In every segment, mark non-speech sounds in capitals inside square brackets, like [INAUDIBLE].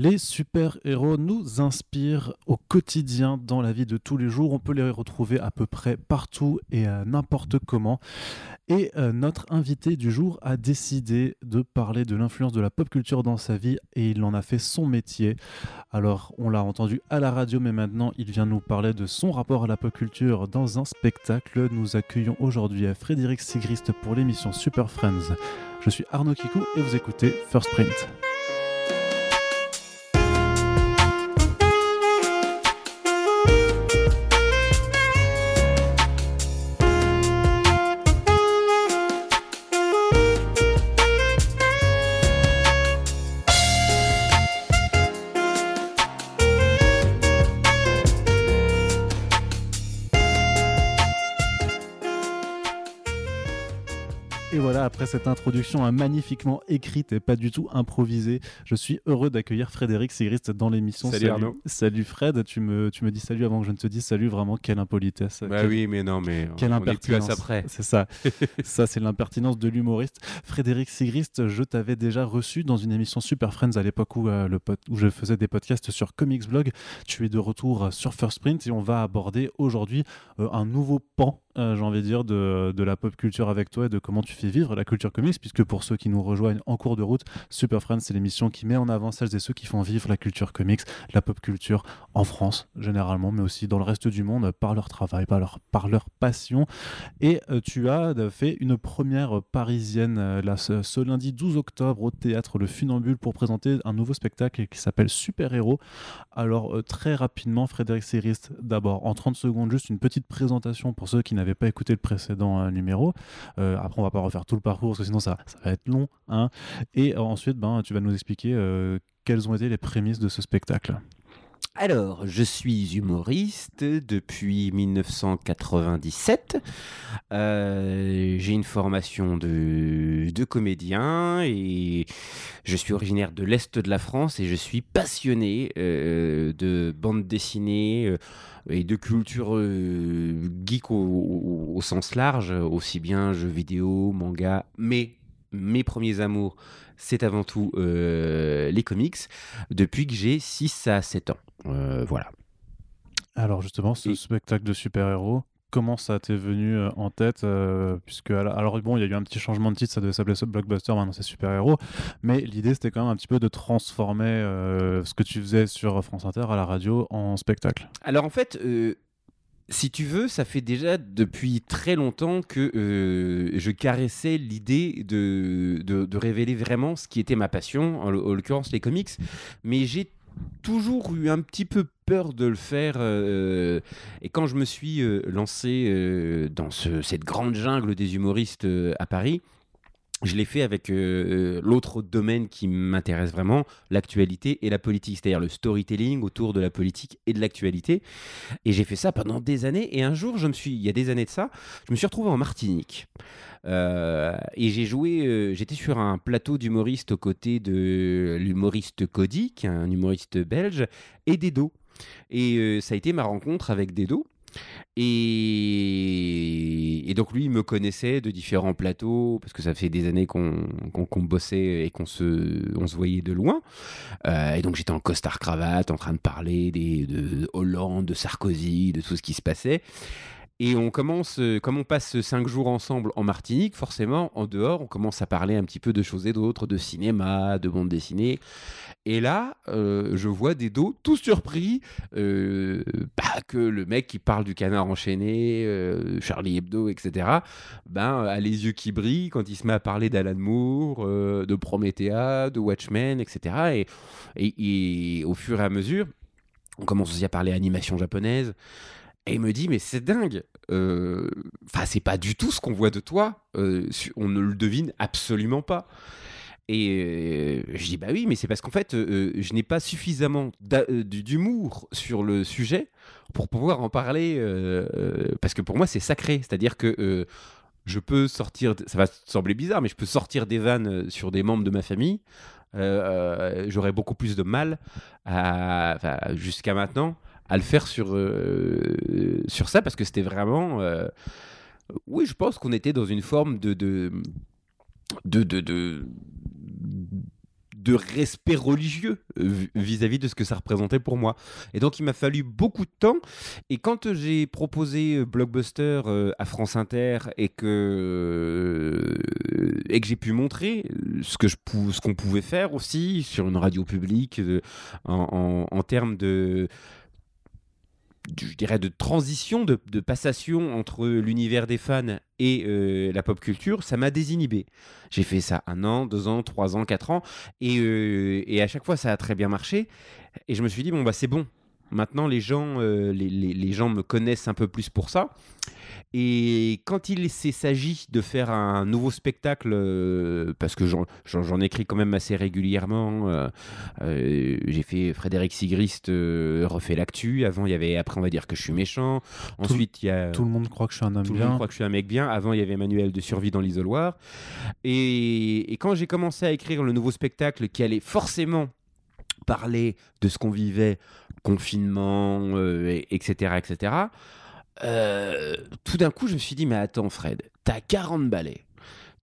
Les super-héros nous inspirent au quotidien dans la vie de tous les jours. On peut les retrouver à peu près partout et n'importe comment. Et euh, notre invité du jour a décidé de parler de l'influence de la pop culture dans sa vie et il en a fait son métier. Alors, on l'a entendu à la radio, mais maintenant, il vient nous parler de son rapport à la pop culture dans un spectacle. Nous accueillons aujourd'hui Frédéric Sigrist pour l'émission Super Friends. Je suis Arnaud Kikou et vous écoutez First Print. Après cette introduction magnifiquement écrite et pas du tout improvisée. Je suis heureux d'accueillir Frédéric Sigrist dans l'émission. Salut, Arnaud. Salut Fred, tu me, tu me dis salut avant que je ne te dise salut, vraiment quelle impolitesse. Bah oui, mais non, mais quelle on est plus à ça près. C'est ça, [LAUGHS] ça c'est l'impertinence de l'humoriste. Frédéric Sigrist, je t'avais déjà reçu dans une émission Super Friends à l'époque où, euh, le où je faisais des podcasts sur Comics Blog. Tu es de retour sur First Print et on va aborder aujourd'hui euh, un nouveau pan euh, j'ai envie de dire, de, la pop culture avec toi et de comment tu fais vivre la culture comics, puisque pour ceux qui nous rejoignent en cours de route, Super Friends, c'est l'émission qui met en avant celles et ceux qui font vivre la culture comics, la pop culture en France généralement, mais aussi dans le reste du monde par leur travail, par leur, par leur passion. Et euh, tu as fait une première parisienne euh, là, ce, lundi 12 octobre au théâtre Le Funambule pour présenter un nouveau spectacle qui s'appelle Super Héros. Alors très rapidement, Frédéric Sériste, d'abord en 30 secondes, juste une petite présentation pour ceux qui n'avaient pas écouté le précédent euh, numéro. Euh, après, on va pas refaire tout le parcours parce que sinon ça, ça va être long. Hein. Et ensuite, ben, tu vas nous expliquer euh, quelles ont été les prémices de ce spectacle. Alors, je suis humoriste depuis 1997. j'ai une formation de, comédien et je suis originaire de l'Est de la France et je suis passionné de bande dessinée et de culture euh, geek au, sens large, aussi bien jeux vidéo, manga, mais mes premiers amours, c'est avant tout euh, les comics, depuis que j'ai 6 à 7 ans. Euh, voilà. Alors justement, ce spectacle de super-héros, comment ça t'est venu euh, en tête euh, puisque alors bon il y a eu un petit changement de titre ça devait s'appeler blockbuster maintenant c'est super héros mais l'idée c'était quand même un petit peu de transformer euh, ce que tu faisais sur France Inter à la radio en spectacle alors en fait si tu veux, ça fait déjà depuis très longtemps que je caressais l'idée de, de, révéler vraiment ce qui était ma passion, en l'occurrence les comics. Mais j'ai toujours eu un petit peu peur de le faire. Euh, et quand je me suis euh, lancé euh, dans cette grande jungle des humoristes à Paris, je l'ai fait avec l'autre domaine qui m'intéresse vraiment, l'actualité et la politique, c'est-à-dire le storytelling autour de la politique et de l'actualité. Et j'ai fait ça pendant des années. Et un jour, je me suis, il y a des années de ça, je me suis retrouvé en Martinique. Euh, et j'ai joué, euh, j'étais sur un plateau d'humoristes aux côtés de l'humoriste Cody, qui est un humoriste belge, et Dedo. Et euh, ça a été ma rencontre avec Dedo. Et... donc lui, il me connaissait de différents plateaux, parce que ça fait des années qu'on bossait et qu'on se, on se voyait de loin. et donc j'étais en costard cravate, en train de parler des, de Hollande, de Sarkozy, de tout ce qui se passait. Et on commence, euh, comme on passe cinq jours ensemble en Martinique, forcément, en dehors, on commence à parler un petit peu de choses et d'autres, de cinéma, de bande dessinée. Et là, euh, je vois des dos tout surpris euh, bah, que le mec qui parle du canard enchaîné, Charlie Hebdo, etc., ben, a les yeux qui brillent quand il se met à parler d'Alan Moore, de Promethea, de Watchmen, etc. Et, et, au fur et à mesure, on commence aussi à parler animation japonaise. Et il me dit, mais c'est dingue. Euh, enfin, c'est pas du tout ce qu'on voit de toi. Euh, on ne le devine absolument pas. Et euh, je dis, bah oui, mais c'est parce qu'en fait, je n'ai pas suffisamment d'humour sur le sujet pour pouvoir en parler. parce que pour moi, c'est sacré. C'est-à-dire que je peux sortir, ça va sembler bizarre, mais je peux sortir des vannes sur des membres de ma famille. J'aurais beaucoup plus de mal jusqu'à maintenant à le faire sur, euh, sur ça parce que c'était vraiment. Euh, oui, je pense qu'on était dans une forme de. de de, de, respect religieux euh, vis-à-vis de ce que ça représentait pour moi. Et donc il m'a fallu beaucoup de temps. Et quand j'ai proposé Blockbuster à France Inter et que, et que j'ai pu montrer ce que je ce qu'on pouvait faire aussi sur une radio publique en, en termes de je dirais, de transition, de, passation entre l'univers des fans et euh, la pop culture, ça m'a désinhibé. J'ai fait ça un an, deux ans, trois ans, quatre ans, et, euh, et, à chaque fois ça a très bien marché. Et je me suis dit, bon, bah c'est bon. Maintenant, les gens, euh, les, les, les, gens me connaissent un peu plus pour ça. Et quand il s'agit de faire un nouveau spectacle, euh, parce que j'en écris quand même assez régulièrement, euh, j'ai fait Frédéric Sigrist refait l'actu. Avant, il y avait après on va dire que je suis méchant. Ensuite, il y a tout le monde croit que je suis un homme tout bien. le monde croit que je suis un mec bien. Avant, il y avait Manuel de survie dans l'isoloir. Et, et quand j'ai commencé à écrire le nouveau spectacle qui allait forcément parler de ce qu'on vivait, confinement, etc., etc. Euh, tout d'un coup, je me suis dit, mais attends, Fred, t'as 40 balais.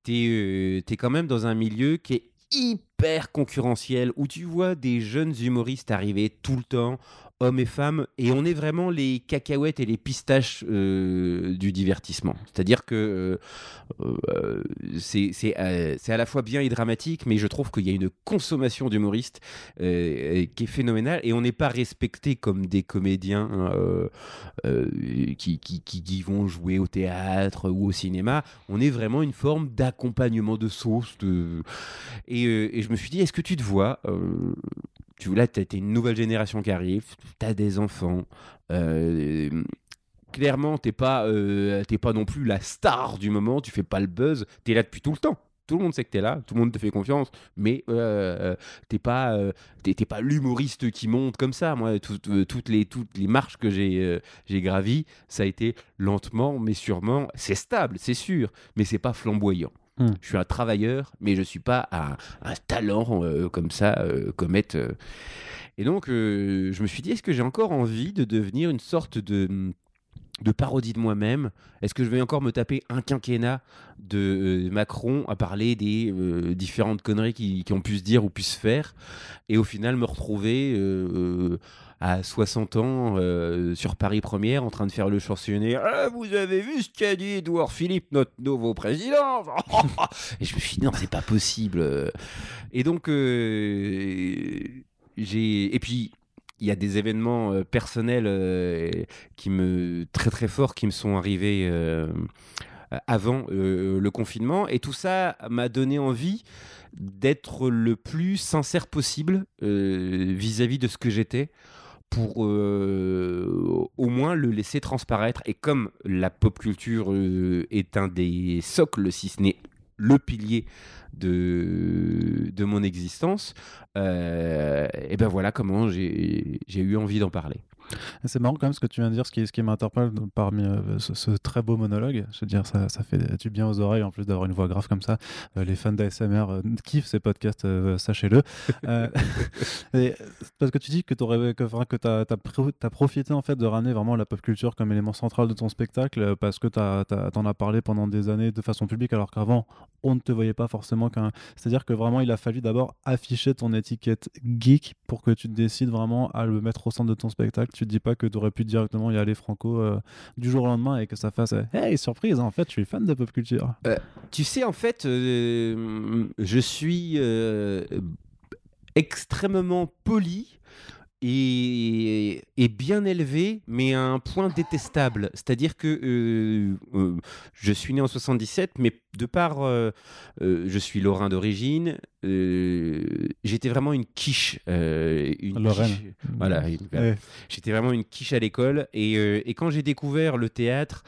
T'es euh, es quand même dans un milieu qui est hyper concurrentiel, où tu vois des jeunes humoristes arriver tout le temps hommes et femmes, et on est vraiment les cacahuètes et les pistaches euh, du divertissement. C'est-à-dire que euh, euh, c'est à la fois bien et dramatique, mais je trouve qu'il y a une consommation d'humoristes qui est phénoménale, et on n'est pas respecté comme des comédiens hein, qui, qui, qui, vont jouer au théâtre ou au cinéma. On est vraiment une forme d'accompagnement de sauce. Et, je me suis dit, est-ce que tu te vois tu là, tu une nouvelle génération qui arrive, tu as des enfants. Euh, clairement, tu n'es pas, euh, pas non plus la star du moment, tu fais pas le buzz, tu es là depuis tout le temps. Tout le monde sait que tu es là, tout le monde te fait confiance, mais euh, t'es pas, euh, pas l'humoriste qui monte comme ça. Moi, toutes, les, toutes les marches que j'ai j'ai gravies, ça a été lentement, mais sûrement. C'est stable, c'est sûr, mais c'est pas flamboyant. Hmm. Je suis un travailleur, mais je ne suis pas un, talent euh, comme ça, euh, comète. Euh. Et donc, je me suis dit, est-ce que j'ai encore envie de devenir une sorte de, de parodie de moi-même Est-ce que je vais encore me taper un quinquennat de Macron à parler des différentes conneries qui, ont pu se dire ou pu faire Et au final, me retrouver à 60 ans euh, sur Paris Première en train de faire le chansonnier ah, Vous avez vu ce qu'a dit Edouard Philippe, notre nouveau président? [LAUGHS] Et je me suis dit Non, c'est pas possible. Et donc, euh, j'ai. Et puis. Il y a des événements euh, personnels qui me très très forts qui me sont arrivés avant le confinement et tout ça m'a donné envie d'être le plus sincère possible vis à -vis de ce que j'étais pour euh, au moins le laisser transparaître. Et comme la pop culture euh, est un des socles, si ce n'est le pilier de, mon existence, euh, et ben voilà comment j'ai eu envie d'en parler. C'est marrant quand même ce que tu viens de dire, ce qui, ce qui m'interpelle parmi euh, ce, très beau monologue. Je veux dire, ça, ça fait du bien aux oreilles en plus d'avoir une voix grave comme ça. Euh, les fans d'ASMR euh, kiffent ces podcasts, sachez-le. [LAUGHS] [LAUGHS] parce que tu dis que tu que, que as, as, profité en fait de ramener vraiment la pop culture comme élément central de ton spectacle parce que tu en as parlé pendant des années de façon publique alors qu'avant on ne te voyait pas forcément qu'un. C'est-à-dire que vraiment il a fallu d'abord afficher ton étiquette geek pour que tu décides vraiment à le mettre au centre de ton spectacle tu te dis pas que tu aurais pu directement y aller franco euh, du jour au lendemain et que ça fasse Hey, surprise, en fait, je suis fan de pop culture. Euh, tu sais, en fait, euh, je suis extrêmement poli et, bien élevé, mais à un point détestable. C'est-à-dire que euh, euh, je suis né en 77, mais de par euh, je suis lorrain d'origine, j'étais vraiment une quiche. une Lorraine. voilà, j'étais vraiment une quiche à l'école. Et, et, quand j'ai découvert le théâtre,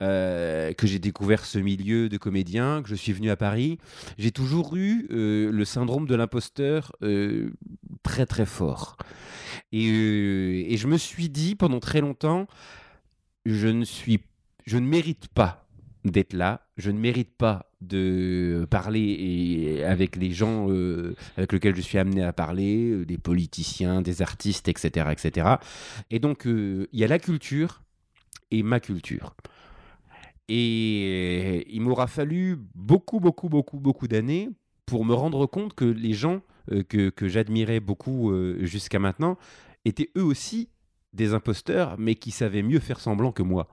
que j'ai découvert ce milieu de comédien, que je suis venu à Paris, j'ai toujours eu le syndrome de l'imposteur très très fort. Euh, et, je me suis dit pendant très longtemps, je ne suis, je ne mérite pas d'être là. Je ne mérite pas de parler avec les gens euh, avec lesquels je suis amené à parler, euh, des politiciens, des artistes, etc., etc. Et donc il y a la culture et ma culture. Et il m'aura fallu beaucoup, beaucoup, beaucoup, beaucoup d'années pour me rendre compte que les gens que, que j'admirais beaucoup euh, jusqu'à maintenant étaient eux aussi des imposteurs, mais qui savaient mieux faire semblant que moi.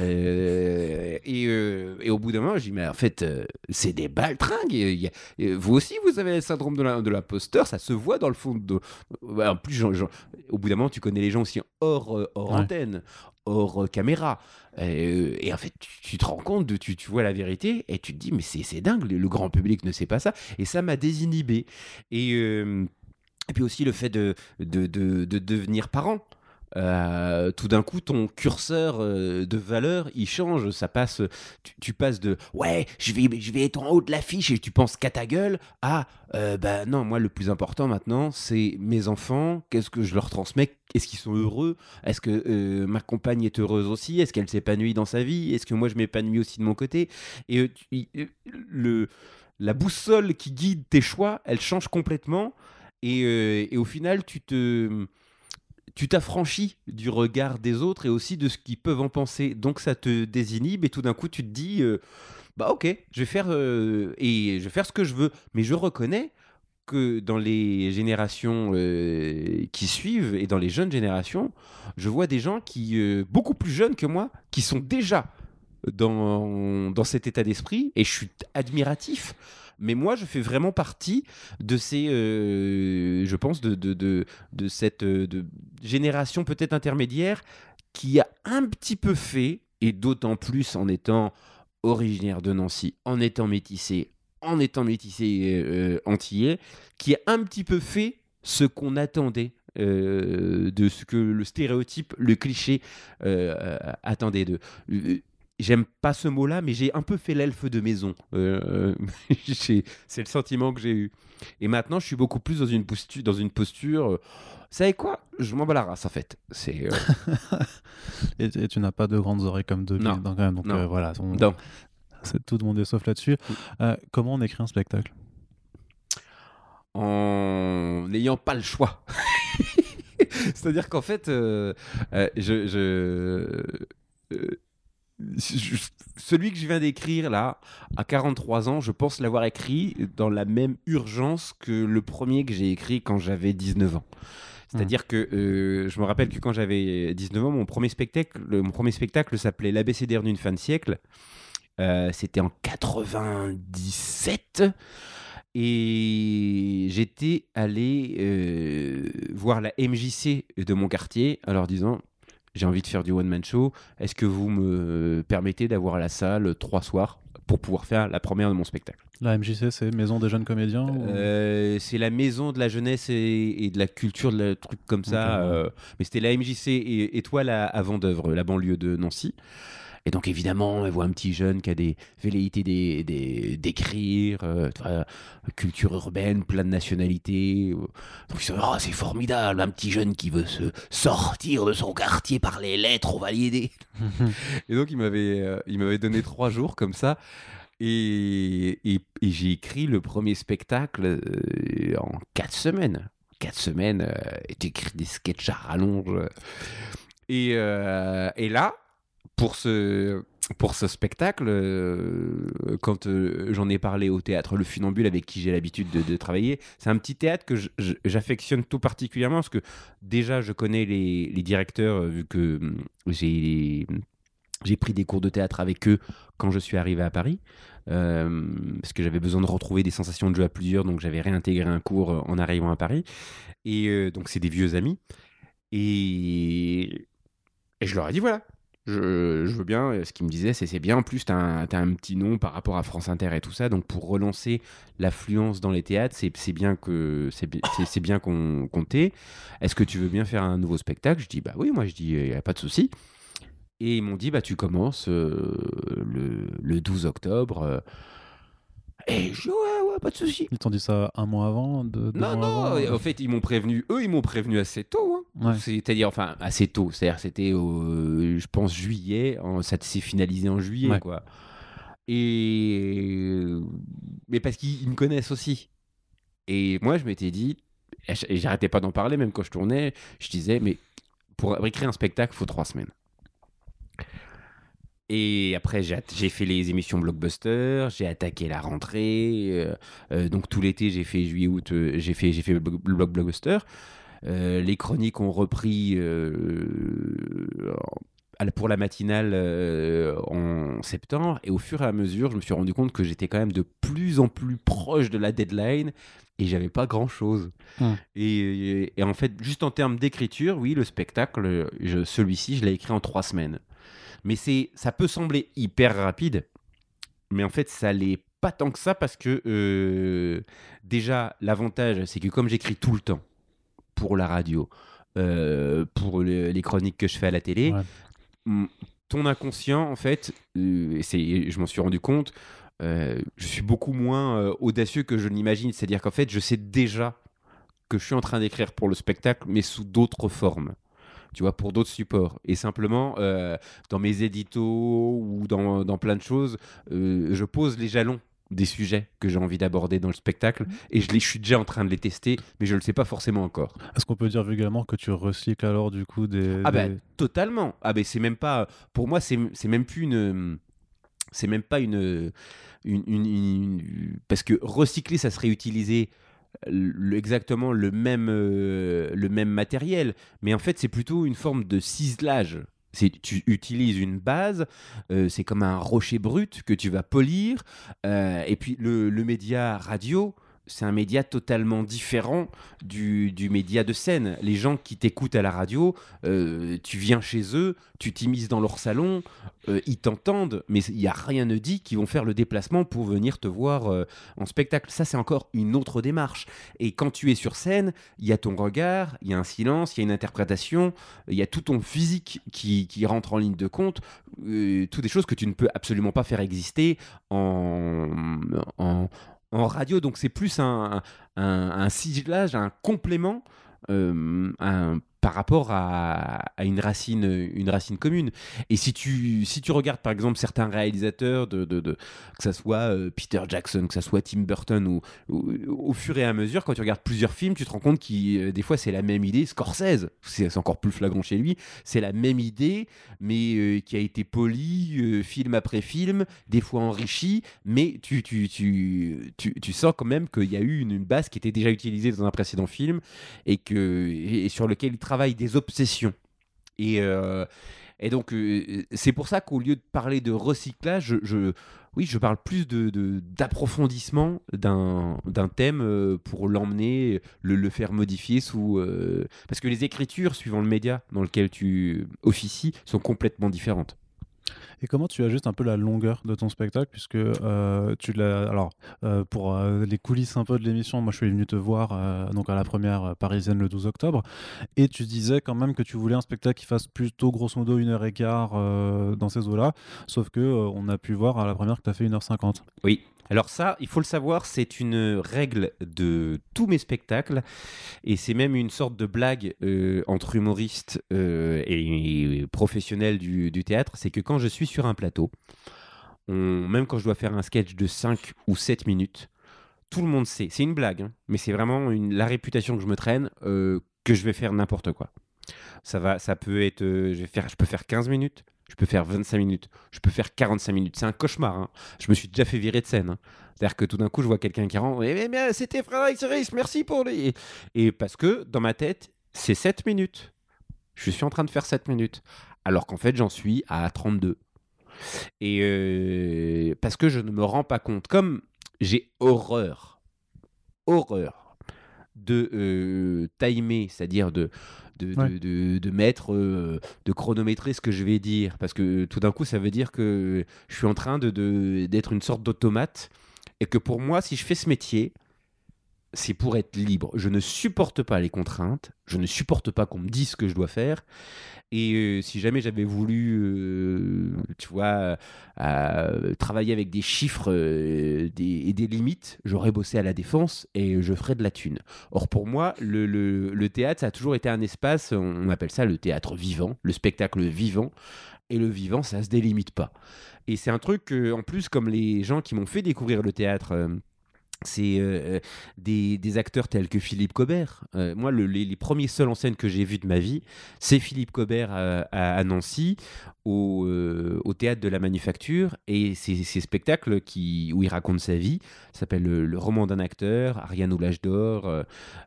Euh, et, euh, et au bout d'un moment, je dis, mais en fait, euh, c'est des baltringues. Vous aussi, vous avez le syndrome de l'imposteur, ça se voit dans le fond. De, en plus, au bout d'un moment, tu connais les gens aussi hors, euh, hors Ouais. antenne, hors euh, caméra. Euh, et en fait, tu, te rends compte, tu, vois la vérité, et tu te dis, mais c'est dingue, le, le grand public ne sait pas ça. Et ça m'a désinhibé. Et, euh, et puis aussi le fait de, de, de, de devenir parent. Euh, tout d'un coup, ton curseur euh, de valeur, il change. Ça passe, tu, passes de ouais, je vais, je vais être en haut de l'affiche et tu penses qu'à ta gueule à euh, bah non, moi le plus important maintenant, c'est mes enfants. Qu'est-ce que je leur transmets? Est-ce qu'ils sont heureux? Est-ce que ma compagne est heureuse aussi? Est-ce qu'elle s'épanouit dans sa vie? Est-ce que moi je m'épanouis aussi de mon côté? Et le la boussole qui guide tes choix, elle change complètement. Et au final, tu te tu t'affranchis du regard des autres et aussi de ce qu'ils peuvent en penser. Donc ça te désinhibe et tout d'un coup tu te dis euh, bah ok, je vais faire euh, et je vais faire ce que je veux. Mais je reconnais que dans les générations euh, qui suivent et dans les jeunes générations, je vois des gens qui beaucoup plus jeunes que moi qui sont déjà dans, dans cet état d'esprit et je suis admiratif. Mais moi, je fais vraiment partie de ces, euh, je pense, de, cette euh, génération peut-être intermédiaire qui a un petit peu fait, et d'autant plus en étant originaire de Nancy, en étant métissé, en étant métissé euh, antillais, qui a un petit peu fait ce qu'on attendait euh, de ce que le stéréotype, le cliché attendait d'eux. Euh, J'aime pas ce mot-là, mais j'ai un peu fait l'elfe de maison. Euh, [LAUGHS] j'ai- c'est le sentiment que j'ai eu. Et maintenant, je suis beaucoup plus dans une posture. Dans une posture euh, vous savez quoi? Je m'en bats la race, en fait. C'est. euh, [LAUGHS] Et, et tu n'as pas de grandes oreilles comme deux Non. billes, donc, euh, Non. euh, voilà, on- non. [LAUGHS] c'est- tout le monde est sauf là-dessus. Euh, comment on écrit un spectacle? En n'ayant pas le choix. C'est-à-dire qu'en fait, euh, euh, euh, je- celui que je viens d'écrire là, à 43 ans, je pense l'avoir écrit dans la même urgence que le premier que j'ai écrit quand j'avais 19 ans. C'est-à-dire que euh, je me rappelle que quand j'avais 19 ans, mon premier spectacle, mon premier spectacle s'appelait l'ABCDR d'une fin de siècle. Euh, C'était en 97. Et j'étais allé euh, voir la MJC de mon quartier en leur disant j'ai envie de faire du one-man show. Est-ce que vous me permettez d'avoir la salle trois soirs pour pouvoir faire la première de mon spectacle? La MJC, c'est Maison des jeunes comédiens ou- Euh, C'est la maison de la jeunesse et, et de la culture, de la truc comme ça. Euh, mais c'était la MJC et Étoile à, à Vendœuvre, la banlieue de Nancy. Et donc évidemment, elle voit un petit jeune qui a des velléités d'écrire, euh, culture urbaine, plein de nationalités. Donc ils se oh, c'est formidable, un petit jeune qui veut se sortir de son quartier par les lettres, on va l'aider. et donc il m'avait, euh, donné trois jours comme ça. Et, j'ai écrit le premier spectacle euh, en quatre semaines. Quatre semaines, euh, j'ai écrit des sketchs à rallonge. Euh, et là, pour ce, pour ce spectacle, euh, quand euh, j'en ai parlé au théâtre Le Funambule avec qui j'ai l'habitude de, travailler, c'est un petit théâtre que j'affectionne tout particulièrement parce que déjà je connais les, les directeurs euh, vu que hum, j'ai pris des cours de théâtre avec eux quand je suis arrivé à Paris parce que j'avais besoin de retrouver des sensations de jeu à plusieurs donc j'avais réintégré un cours en arrivant à Paris. Et donc c'est des vieux amis. Et, et je leur ai dit voilà je, veux bien. euh, Ce qu'ils me disaient, c'est c'est bien. En plus, t'as un, t'as un petit nom par rapport à France Inter et tout ça. Donc, pour relancer l'affluence dans les théâtres, c'est bien que c'est bi- c'est- c'est bien qu'on qu'on t'ait. Est-ce que tu veux bien faire un nouveau spectacle? Je dis bah oui. Moi, je dis il y a pas de souci. Et ils m'ont dit bah tu commences euh, le, le 12 octobre. euh. et je ouais pas de souci. Ils t'ont dit ça un mois avant de, Non, non, avant, euh en fait, ils m'ont prévenu, eux, ils m'ont prévenu assez tôt. hein. Ouais. C'est-à-dire, enfin, assez tôt. C'est-à-dire, c'était, au- je pense, juillet. en- ça s'est finalisé en juillet, Ouais. quoi. Et. Mais parce qu'ils ils me connaissent aussi. Et moi, je m'étais dit, et j'arrêtais pas d'en parler, même quand je tournais, je disais, mais pour écrire un spectacle, il faut trois semaines. Et après, j'ai fait les émissions blockbuster, j'ai attaqué la rentrée. euh, euh, donc tout l'été, j'ai fait juillet-août, euh, j'ai fait, fait le blo- le block blockbuster. Euh, les chroniques ont repris pour la matinale en septembre. Et au fur et à mesure, je me suis rendu compte que j'étais quand même de plus en plus proche de la deadline et j'avais pas grand chose. Hmm. Et, et en fait, juste en termes d'écriture, oui, le spectacle, celui-ci, je l'ai écrit en trois semaines. Mais c'est, ça peut sembler hyper rapide, mais en fait, ça l'est pas tant que ça parce que euh, déjà, l'avantage, c'est que comme j'écris tout le temps pour la radio, euh, pour le- les chroniques que je fais à la télé, Ouais. ton inconscient, en fait, euh, et c'est, je m'en suis rendu compte, je suis beaucoup moins audacieux que je l'imagine. C'est-à-dire qu'en fait, je sais déjà que je suis en train d'écrire pour le spectacle, mais sous d'autres formes. Tu vois, pour d'autres supports. Et simplement, euh, dans mes éditos ou dans, dans plein de choses, euh, je pose les jalons des sujets que j'ai envie d'aborder dans le spectacle et je, les, je suis déjà en train de les tester, mais je ne le sais pas forcément encore. Est-ce qu'on peut dire vulgairement que tu recycles alors du coup des. Ah des- ben totalement. Ah ben c'est même pas pour moi c'est c'est même plus une c'est même pas une, une, une- une- parce que recycler ça serait utiliser exactement le même euh, le même matériel. Mais en fait c'est plutôt une forme de ciselage. Tu utilises une base euh, c'est comme un rocher brut que tu vas polir euh, et puis le, le média radio c'est un média totalement différent du, du média de scène. Les gens qui t'écoutent à la radio, euh, tu viens chez eux, tu t'immises dans leur salon, euh, ils t'entendent, mais il n'y a rien ne dit qu'ils vont faire le déplacement pour venir te voir euh, en spectacle. Ça, c'est encore une autre démarche. Et quand tu es sur scène, il y a ton regard, il y a un silence, il y a une interprétation, il y a tout ton physique qui, qui rentre en ligne de compte, toutes des choses que tu ne peux absolument pas faire exister en, en, en radio. Donc c'est plus un, un, un un complément euh, un- par rapport à, une, racine, une racine commune. Et si tu, si tu regardes par exemple certains réalisateurs, que ce soit euh, Peter Jackson, que ce soit Tim Burton, ou, au fur et à mesure, quand tu regardes plusieurs films, tu te rends compte que des fois c'est la même idée. Scorsese, c'est encore plus flagrant chez lui, c'est la même idée, mais euh, qui a été polie euh, film après film, des fois enrichie, mais tu, tu, tu, tu, sens quand même qu'il y a eu une, une base qui était déjà utilisée dans un précédent film et, que, et sur lequel il travaille des obsessions. Et, euh, et donc, euh, c'est pour ça qu'au lieu de parler de recyclage, je, oui, je parle plus de, de- d'approfondissement d'un, thème euh, pour l'emmener, le, le faire modifier sous. Parce que les écritures, suivant le média dans lequel tu officies, sont complètement différentes. Et comment tu ajustes un peu la longueur de ton spectacle puisque euh, tu l'as alors euh, pour euh, les coulisses un peu de l'émission moi je suis venu te voir donc à la première parisienne le 12 octobre et tu disais quand même que tu voulais un spectacle qui fasse plutôt grosso modo une heure et quart dans ces eaux là sauf que on a pu voir à la première que tu as fait 1h50 Oui. Alors ça, il faut le savoir, c'est une règle de tous mes spectacles, et c'est même une sorte de blague euh, entre humoristes euh, et, professionnels du, théâtre, c'est que quand je suis sur un plateau, même quand je dois faire un sketch de 5 ou 7 minutes, tout le monde sait, c'est une blague, hein, mais c'est vraiment la réputation que je me traîne, euh, que je vais faire n'importe quoi. Ça, va, ça peut être, je peux faire 15 minutes, je peux faire 25 minutes, je peux faire 45 minutes. C'est un cauchemar. hein. Je me suis déjà fait virer de scène. hein. C'est-à-dire que tout d'un coup, je vois quelqu'un qui rentre. Eh bien, c'était Frédéric Cerise, merci pour les. Et parce que dans ma tête, c'est 7 minutes. Je suis en train de faire 7 minutes. Alors qu'en fait, j'en suis à 32. Et euh, parce que je ne me rends pas compte. Comme j'ai horreur, horreur de euh, timer, c'est-à-dire de, de, de- Ouais. de- de mettre, euh, de chronométrer ce que je vais dire. Parce que tout d'un coup, ça veut dire que je suis en train de- de- d'être une sorte d'automate. Et que pour moi, si je fais ce métier, c'est pour être libre. Je ne supporte pas les contraintes. Je ne supporte pas qu'on me dise ce que je dois faire. Et euh, si jamais j'avais voulu, euh, tu vois, euh, travailler avec des chiffres et des limites, j'aurais bossé à la défense et je ferais de la thune. Or, pour moi, le, théâtre, ça a toujours été un espace, on appelle ça le théâtre vivant, le spectacle vivant. Et le vivant, ça se délimite pas. Et c'est un truc en plus, comme les gens qui m'ont fait découvrir le théâtre. Euh, c'est euh, des, des acteurs tels que Philippe Cobert. Euh, moi, le- les, premiers seuls en scène que j'ai vus de ma vie, c'est Philippe Cobert à, Nancy, au, euh, théâtre de la Manufacture, et ces spectacles qui, où il raconte sa vie. S'appelle le, roman d'un acteur, Ariane ou l'âge d'or, euh,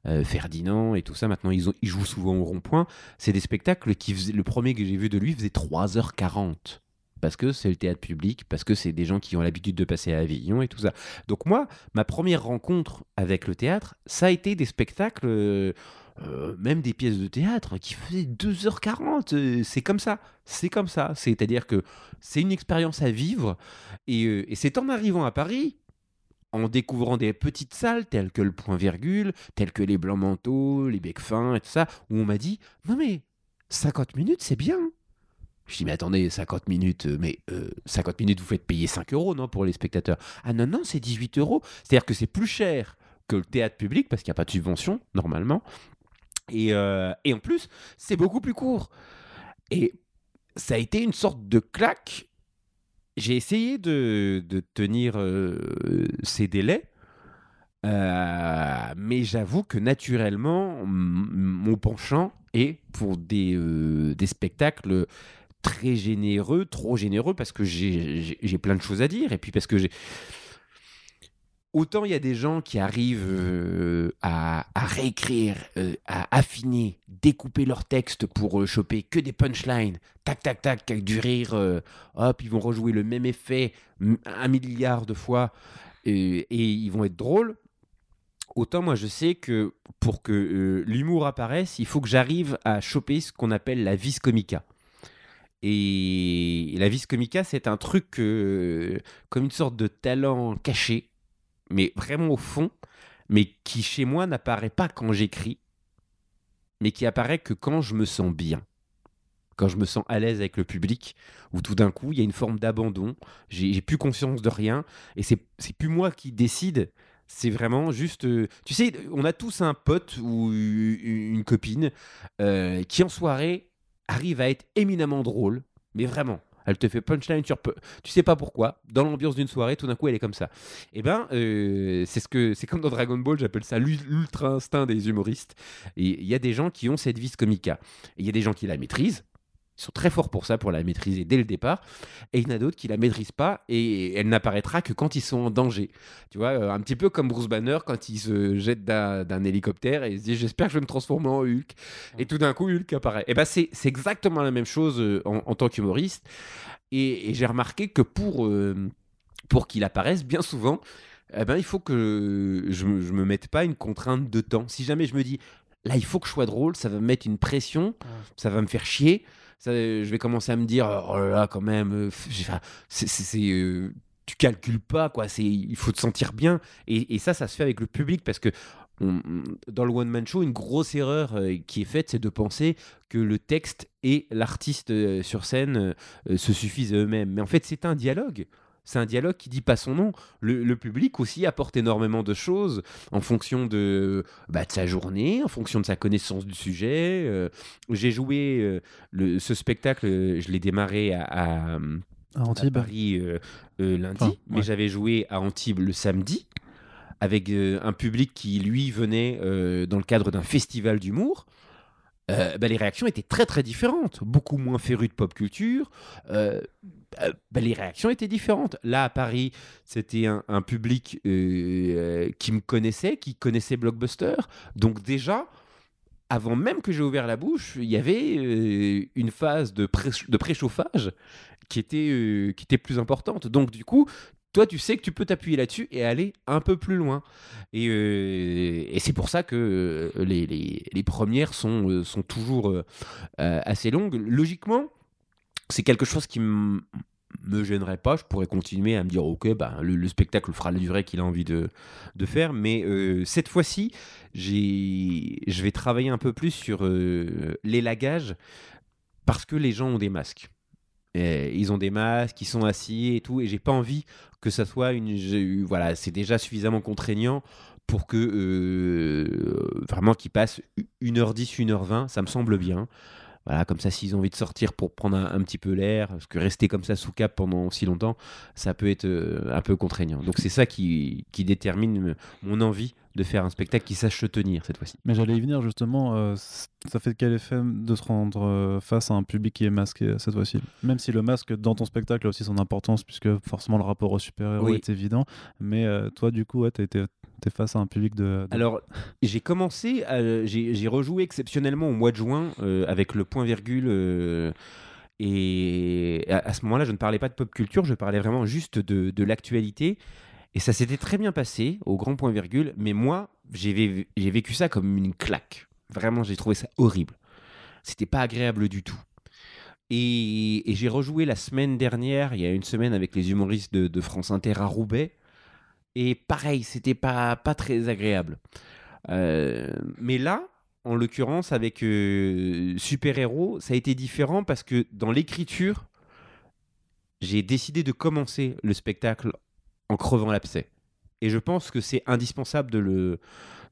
euh, Ferdinand et tout ça. Maintenant, ils, jouent souvent au rond-point. C'est des spectacles qui le premier que j'ai vu de lui faisait 3h40. Parce que c'est le théâtre public, parce que c'est des gens qui ont l'habitude de passer à Avignon et tout ça. Donc moi, ma première rencontre avec le théâtre, ça a été des spectacles, euh, euh, même des pièces de théâtre qui faisaient 2h40. euh, c'est comme ça, c'est comme ça. C'est-à-dire que c'est une expérience à vivre. Et, et c'est en arrivant à Paris, en découvrant des petites salles telles que le Point Virgule, telles que les Blancs Manteaux, les Becs Fins et tout ça, où on m'a dit Non mais 50 minutes, c'est bien. Je dis, mais attendez, 50 minutes, euh, mais euh, 50 minutes, vous faites payer 5 euros, non, pour les spectateurs? Ah non, non, c'est 18 euros. C'est-à-dire que c'est plus cher que le théâtre public, parce qu'il n'y a pas de subvention, normalement. Et, euh, et en plus, c'est beaucoup plus court. Et ça a été une sorte de claque. J'ai essayé de, de tenir euh, ces délais. Mais j'avoue que naturellement, mon penchant est pour des, des spectacles très généreux, trop généreux, parce que j'ai- plein de choses à dire, et puis parce que j'ai... Autant il y a des gens qui arrivent euh, à, à réécrire, euh, à affiner, découper leur texte pour euh, choper que des punchlines, tac tac tac, du rire, hop, ils vont rejouer le même effet un milliard de fois euh, et ils vont être drôles. Autant moi je sais que pour que l'humour apparaisse, il faut que j'arrive à choper ce qu'on appelle la vis comica. Et la vis comica, c'est un truc comme une sorte de talent caché, mais vraiment au fond, mais qui chez moi n'apparaît pas quand j'écris, mais qui apparaît que quand je me sens bien. Quand je me sens à l'aise avec le public, où tout d'un coup, il y a une forme d'abandon, j'ai plus conscience de rien, et c'est plus moi qui décide, c'est vraiment juste... euh, tu sais, on a tous un pote ou une copine euh, qui en soirée arrive à être éminemment drôle, mais vraiment. Elle te fait punchline sur peu. Tu sais pas pourquoi. Dans l'ambiance d'une soirée, tout d'un coup, elle est comme ça. Et ben, euh, c'est ce que [LAUGHS] c'est comme dans Dragon Ball, j'appelle ça l'ul- l'ultra instinct des humoristes. Il y a des gens qui ont cette vis comica. Il y a des gens qui la maîtrisent. Ils sont très forts pour ça, pour la maîtriser dès le départ. Et il y en a d'autres qui la maîtrisent pas et elle n'apparaîtra que quand ils sont en danger. Tu vois, euh, un petit peu comme Bruce Banner quand il se jette d'un hélicoptère et il se dit J'espère que je vais me transformer en Hulk. Et tout d'un coup, Hulk apparaît. Et ben, c'est exactement la même chose euh, en, en tant qu'humoriste. Et, et j'ai remarqué que pour, euh, pour qu'il apparaisse, bien souvent, eh ben, il faut que je, je me mette pas une contrainte de temps. Si jamais je me dis Là, il faut que je sois drôle, ça va me mettre une pression, ça va me faire chier. Je vais commencer à me dire, oh là là, quand même, euh, c'est, euh, tu calcules pas, quoi. C'est, il faut te sentir bien. Et, et ça, ça se fait avec le public parce que dans le one man show, une grosse erreur euh, qui est faite, c'est de penser que le texte et l'artiste sur scène se suffisent eux-mêmes. Mais en fait, c'est un dialogue. C'est un dialogue qui dit pas son nom. Le, le public aussi apporte énormément de choses en fonction de, bah, de sa journée, en fonction de sa connaissance du sujet. Euh, J'ai joué euh, le- ce spectacle, euh, je l'ai démarré à, à, À à Antibes. Paris euh, lundi, Enfin, mais ouais. j'avais joué à Antibes le samedi avec un public qui, lui, venait dans le cadre d'un festival d'humour. Euh, bah, les réactions étaient très très différentes, beaucoup moins férus de pop culture. euh, euh, bah, les réactions étaient différentes. Là à Paris, c'était un, public qui me connaissait, qui connaissait Blockbuster. Donc déjà, avant même que j'ai ouvert la bouche, il y avait une phase de, pré- de préchauffage qui était, qui était plus importante. Donc du coup, toi, tu sais que tu peux t'appuyer là-dessus et aller un peu plus loin. Et, euh, c'est pour ça que euh, les, les- les premières sont, euh, toujours assez longues. Logiquement, c'est quelque chose qui me gênerait pas. Je pourrais continuer à me dire, ok, bah, le, le spectacle fera la durée qu'il a envie de, faire. Mais cette fois-ci, je vais travailler un peu plus sur euh, l'élagage parce que les gens ont des masques. Ils ont des masques, ils sont assis et tout, et j'ai pas envie que ça soit une. j'ai- Voilà, c'est déjà suffisamment contraignant pour que euh, vraiment qu'ils passent 1h10, 1h20, ça me semble bien. Voilà, comme ça, s'ils ont envie de sortir pour prendre un, un petit peu l'air, parce que rester comme ça sous cap pendant si longtemps, ça peut être euh, un peu contraignant. Donc c'est ça qui, qui détermine mon envie de faire un spectacle qui sache se tenir cette fois-ci. Mais j'allais y venir justement, euh, ça fait quel effet de se rendre euh, face à un public qui est masqué euh, cette fois-ci? Même si le masque dans ton spectacle a aussi son importance, puisque forcément le rapport au super-héros Oui. est évident, mais euh, toi du coup, ouais, t'es t'es- t'es face à un public de... de- Alors, j'ai commencé, j'ai rejoué exceptionnellement au mois de juin avec le point virgule. euh, et à, à ce moment-là, je ne parlais pas de pop culture, je parlais vraiment juste de, de l'actualité. Et ça s'était très bien passé au grand point virgule. Mais moi, j'ai vé- j'ai vécu ça comme une claque. Vraiment, j'ai trouvé ça horrible. C'était pas agréable du tout. Et, et j'ai rejoué la semaine dernière, il y a une semaine, avec les humoristes de, de France Inter à Roubaix. Et pareil, c'était pas, pas très agréable. Euh, mais là, en l'occurrence, avec euh, Super Héros, ça a été différent parce que dans l'écriture, j'ai décidé de commencer le spectacle en crevant l'abcès. Et je pense que c'est indispensable de, le,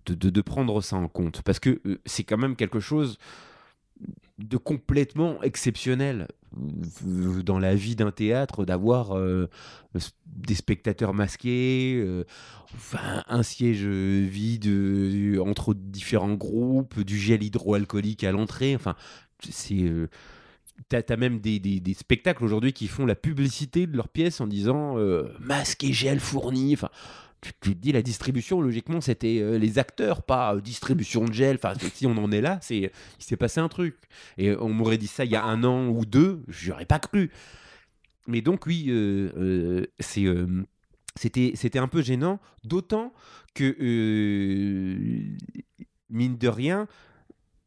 de, de- prendre ça en compte parce que euh, c'est quand même quelque chose de complètement exceptionnel dans la vie d'un théâtre d'avoir euh, des spectateurs masqués, euh, enfin, un siège vide entre différents groupes, du gel hydroalcoolique à l'entrée. Enfin, c'est. T'as as même des, des- spectacles aujourd'hui qui font la publicité de leurs pièces en disant euh, masque et gel fourni. Enfin, tu, tu te dis la distribution, logiquement, c'était euh, les acteurs, pas euh, distribution de gel. Enfin, si on en est là, c'est il s'est passé un truc. Et on m'aurait dit ça il y a un an ou deux, j'aurais pas cru. Mais donc oui, euh, c'est c'était un peu gênant, d'autant que mine de rien,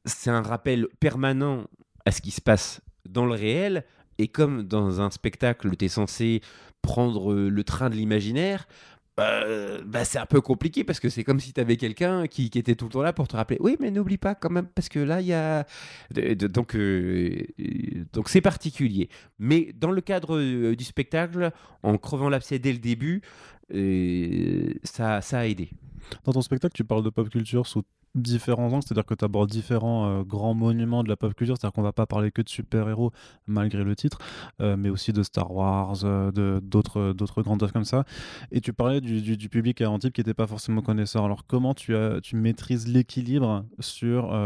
c'est un rappel permanent à ce qui se passe dans le réel. Et comme dans un spectacle, tu es censé prendre euh, le train de l'imaginaire, euh, bah, c'est un peu compliqué parce que c'est comme si tu avais quelqu'un qui, était tout le temps là pour te rappeler oui mais n'oublie pas quand même parce que là il y a donc euh, euh, donc c'est particulier mais dans le cadre du spectacle en crevant l'abcès dès le début ça, ça a aidé Dans ton spectacle, tu parles de pop culture sous différents angles, c'est-à-dire que tu abordes différents euh, grands monuments de la pop culture, c'est-à-dire qu'on va pas parler que de super-héros malgré le titre, euh, mais aussi de Star Wars, euh, d'autres grandes œuvres comme ça. Et tu parlais du, du- public à Antibes qui n'était pas forcément connaisseur. Alors comment tu as tu maîtrises l'équilibre sur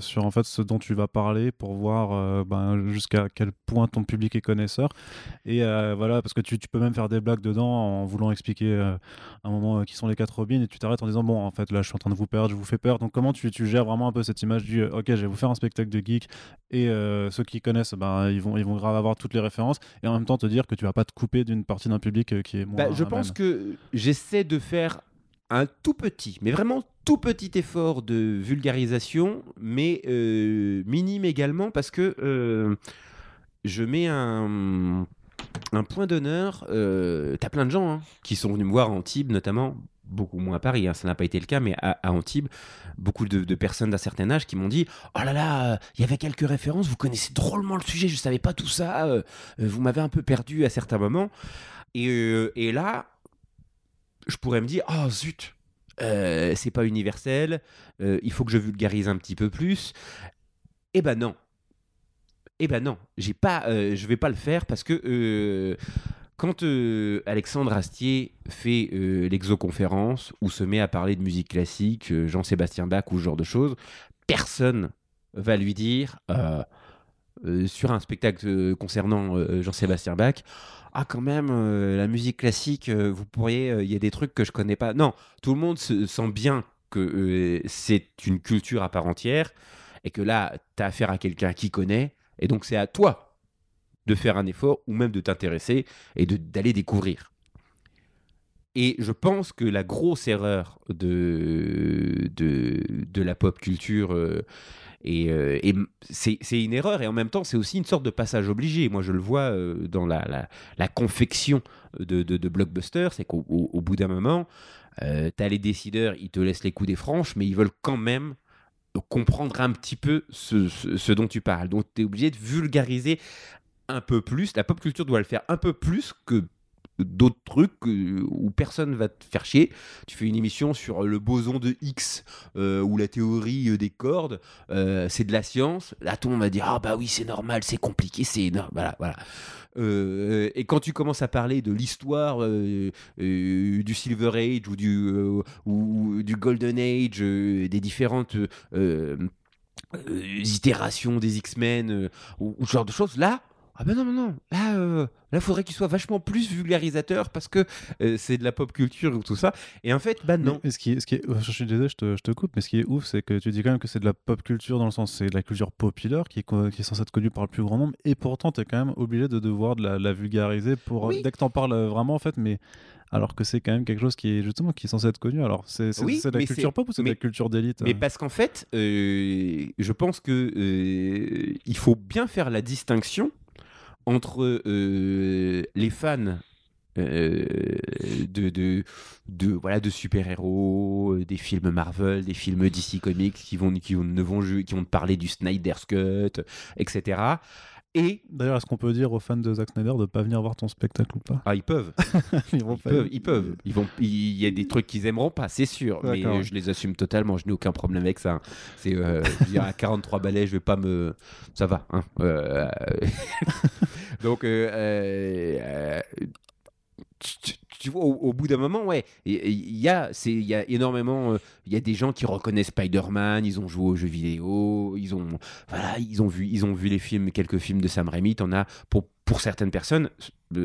sur en fait ce dont tu vas parler pour voir ben, jusqu'à quel point ton public est connaisseur? Et voilà parce que tu, tu peux même faire des blagues dedans en voulant expliquer euh, un moment qui sont les quatre Robins et tu t'arrêtes en disant bon en fait là je suis en train de vous perdre je vous fais peur donc comment tu, tu gères vraiment un peu cette image du euh, ok je vais vous faire un spectacle de geek et euh, ceux qui connaissent ben ils vont ils vont grave avoir toutes les références et en même temps te dire que tu vas pas te couper d'une partie d'un public euh, qui est moins Bah, je pense même. que j'essaie de faire un tout petit, mais vraiment tout petit effort de vulgarisation, mais euh, minime également parce que euh, je mets un, un point d'honneur. Euh, T'as plein de gens hein, qui sont venus me voir à Antibes, notamment. Beaucoup moins à Paris, hein, ça n'a pas été le cas, mais à, Antibes, beaucoup de, personnes d'un certain âge qui m'ont dit Oh là là, il y avait quelques références, vous connaissez drôlement le sujet, je savais pas tout ça, euh, euh, vous m'avez un peu perdu à certains moments. Et, euh, là, je pourrais me dire, oh zut, euh, c'est pas universel, euh, il faut que je vulgarise un petit peu plus. Eh ben non. Eh ben non, j'ai pas, euh, je vais pas le faire parce que euh, quand euh, Alexandre Astier fait euh, l'exoconférence ou se met à parler de musique classique, euh, Jean-Sébastien Bach ou ce genre de choses, personne va lui dire sur un spectacle concernant Jean-Sébastien Bach, ah quand même la musique classique, vous pourriez, il y a des trucs que je connais pas. Non, tout le monde se sent bien que c'est une culture à part entière et que là, tu as affaire à quelqu'un qui connaît et donc c'est à toi de faire un effort ou même de t'intéresser et d'aller découvrir. Et je pense que la grosse erreur de, de, de la pop culture, euh, et, euh, c'est une erreur, et en même temps, c'est aussi une sorte de passage obligé. Moi, je le vois euh, dans la, la, confection de, de, blockbusters, c'est qu'au au- au bout d'un moment, tu as les décideurs, ils te laissent les coups des franches, mais ils veulent quand même comprendre un petit peu ce, ce- ce dont tu parles. Donc, tu es obligé de vulgariser un peu plus. La pop culture doit le faire un peu plus que d'autres trucs euh, où personne va te faire chier. Tu fais une émission sur le boson de X euh, ou la théorie euh, des cordes, c'est de la science. Là, tout le monde va dire ah bah oui c'est normal, c'est compliqué, c'est énorme. Voilà, voilà. Et quand tu commences à parler de l'histoire du Silver Age ou du, ou, du Golden Age, des différentes itérations des X-Men ou, ou ce genre de choses, là, ah ben non, non, non, là, euh, là, faudrait qu'il soit vachement plus vulgarisateur parce que euh, c'est de la pop culture ou tout ça. Et en fait, bah non. Mais ce qui est, ce qui est, je suis désolé, je te, je te coupe, mais ce qui est ouf, c'est que tu dis quand même que c'est de la pop culture dans le sens, c'est de la culture populaire qui est, qui est censée être connue par le plus grand nombre, et pourtant, tu es quand même obligé de devoir de la, la vulgariser pour Oui. dès que t'en parles euh, vraiment, en fait, mais alors que c'est quand même quelque chose qui est justement qui est censé être connu. Alors, c'est Oui, de la culture pop ou c'est de la culture d'élite Mais euh parce qu'en fait, euh, je pense que euh, il faut bien faire la distinction entre euh, les fans euh, de, voilà, de super-héros, euh, des films Marvel, des films DC Comics qui vont, qui vont, ne vont, qui parler du Snyder's Cut, etc. Et D'ailleurs, est-ce qu'on peut dire aux fans de Zack Snyder de pas venir voir ton spectacle ou pas ah, ils peuvent, [LAUGHS] Ils vont ils pas- peuvent, ils peuvent. Ils il y a des trucs qu'ils aimeront pas, c'est sûr, mais euh, je les assume totalement. Je n'ai aucun problème avec ça. hein. C'est, euh, à 43 balais, je vais pas me, ça va. hein. Euh, [LAUGHS] Donc, euh, euh, euh, tu, au, bout d'un moment, ouais, il y, a, c'est, il y a énormément, euh, il y a des gens qui reconnaissent Spider-Man, ils ont joué aux jeux vidéo, ils ont, vu, ils ont vu les films, quelques films de Sam Raimi. Pour certaines personnes,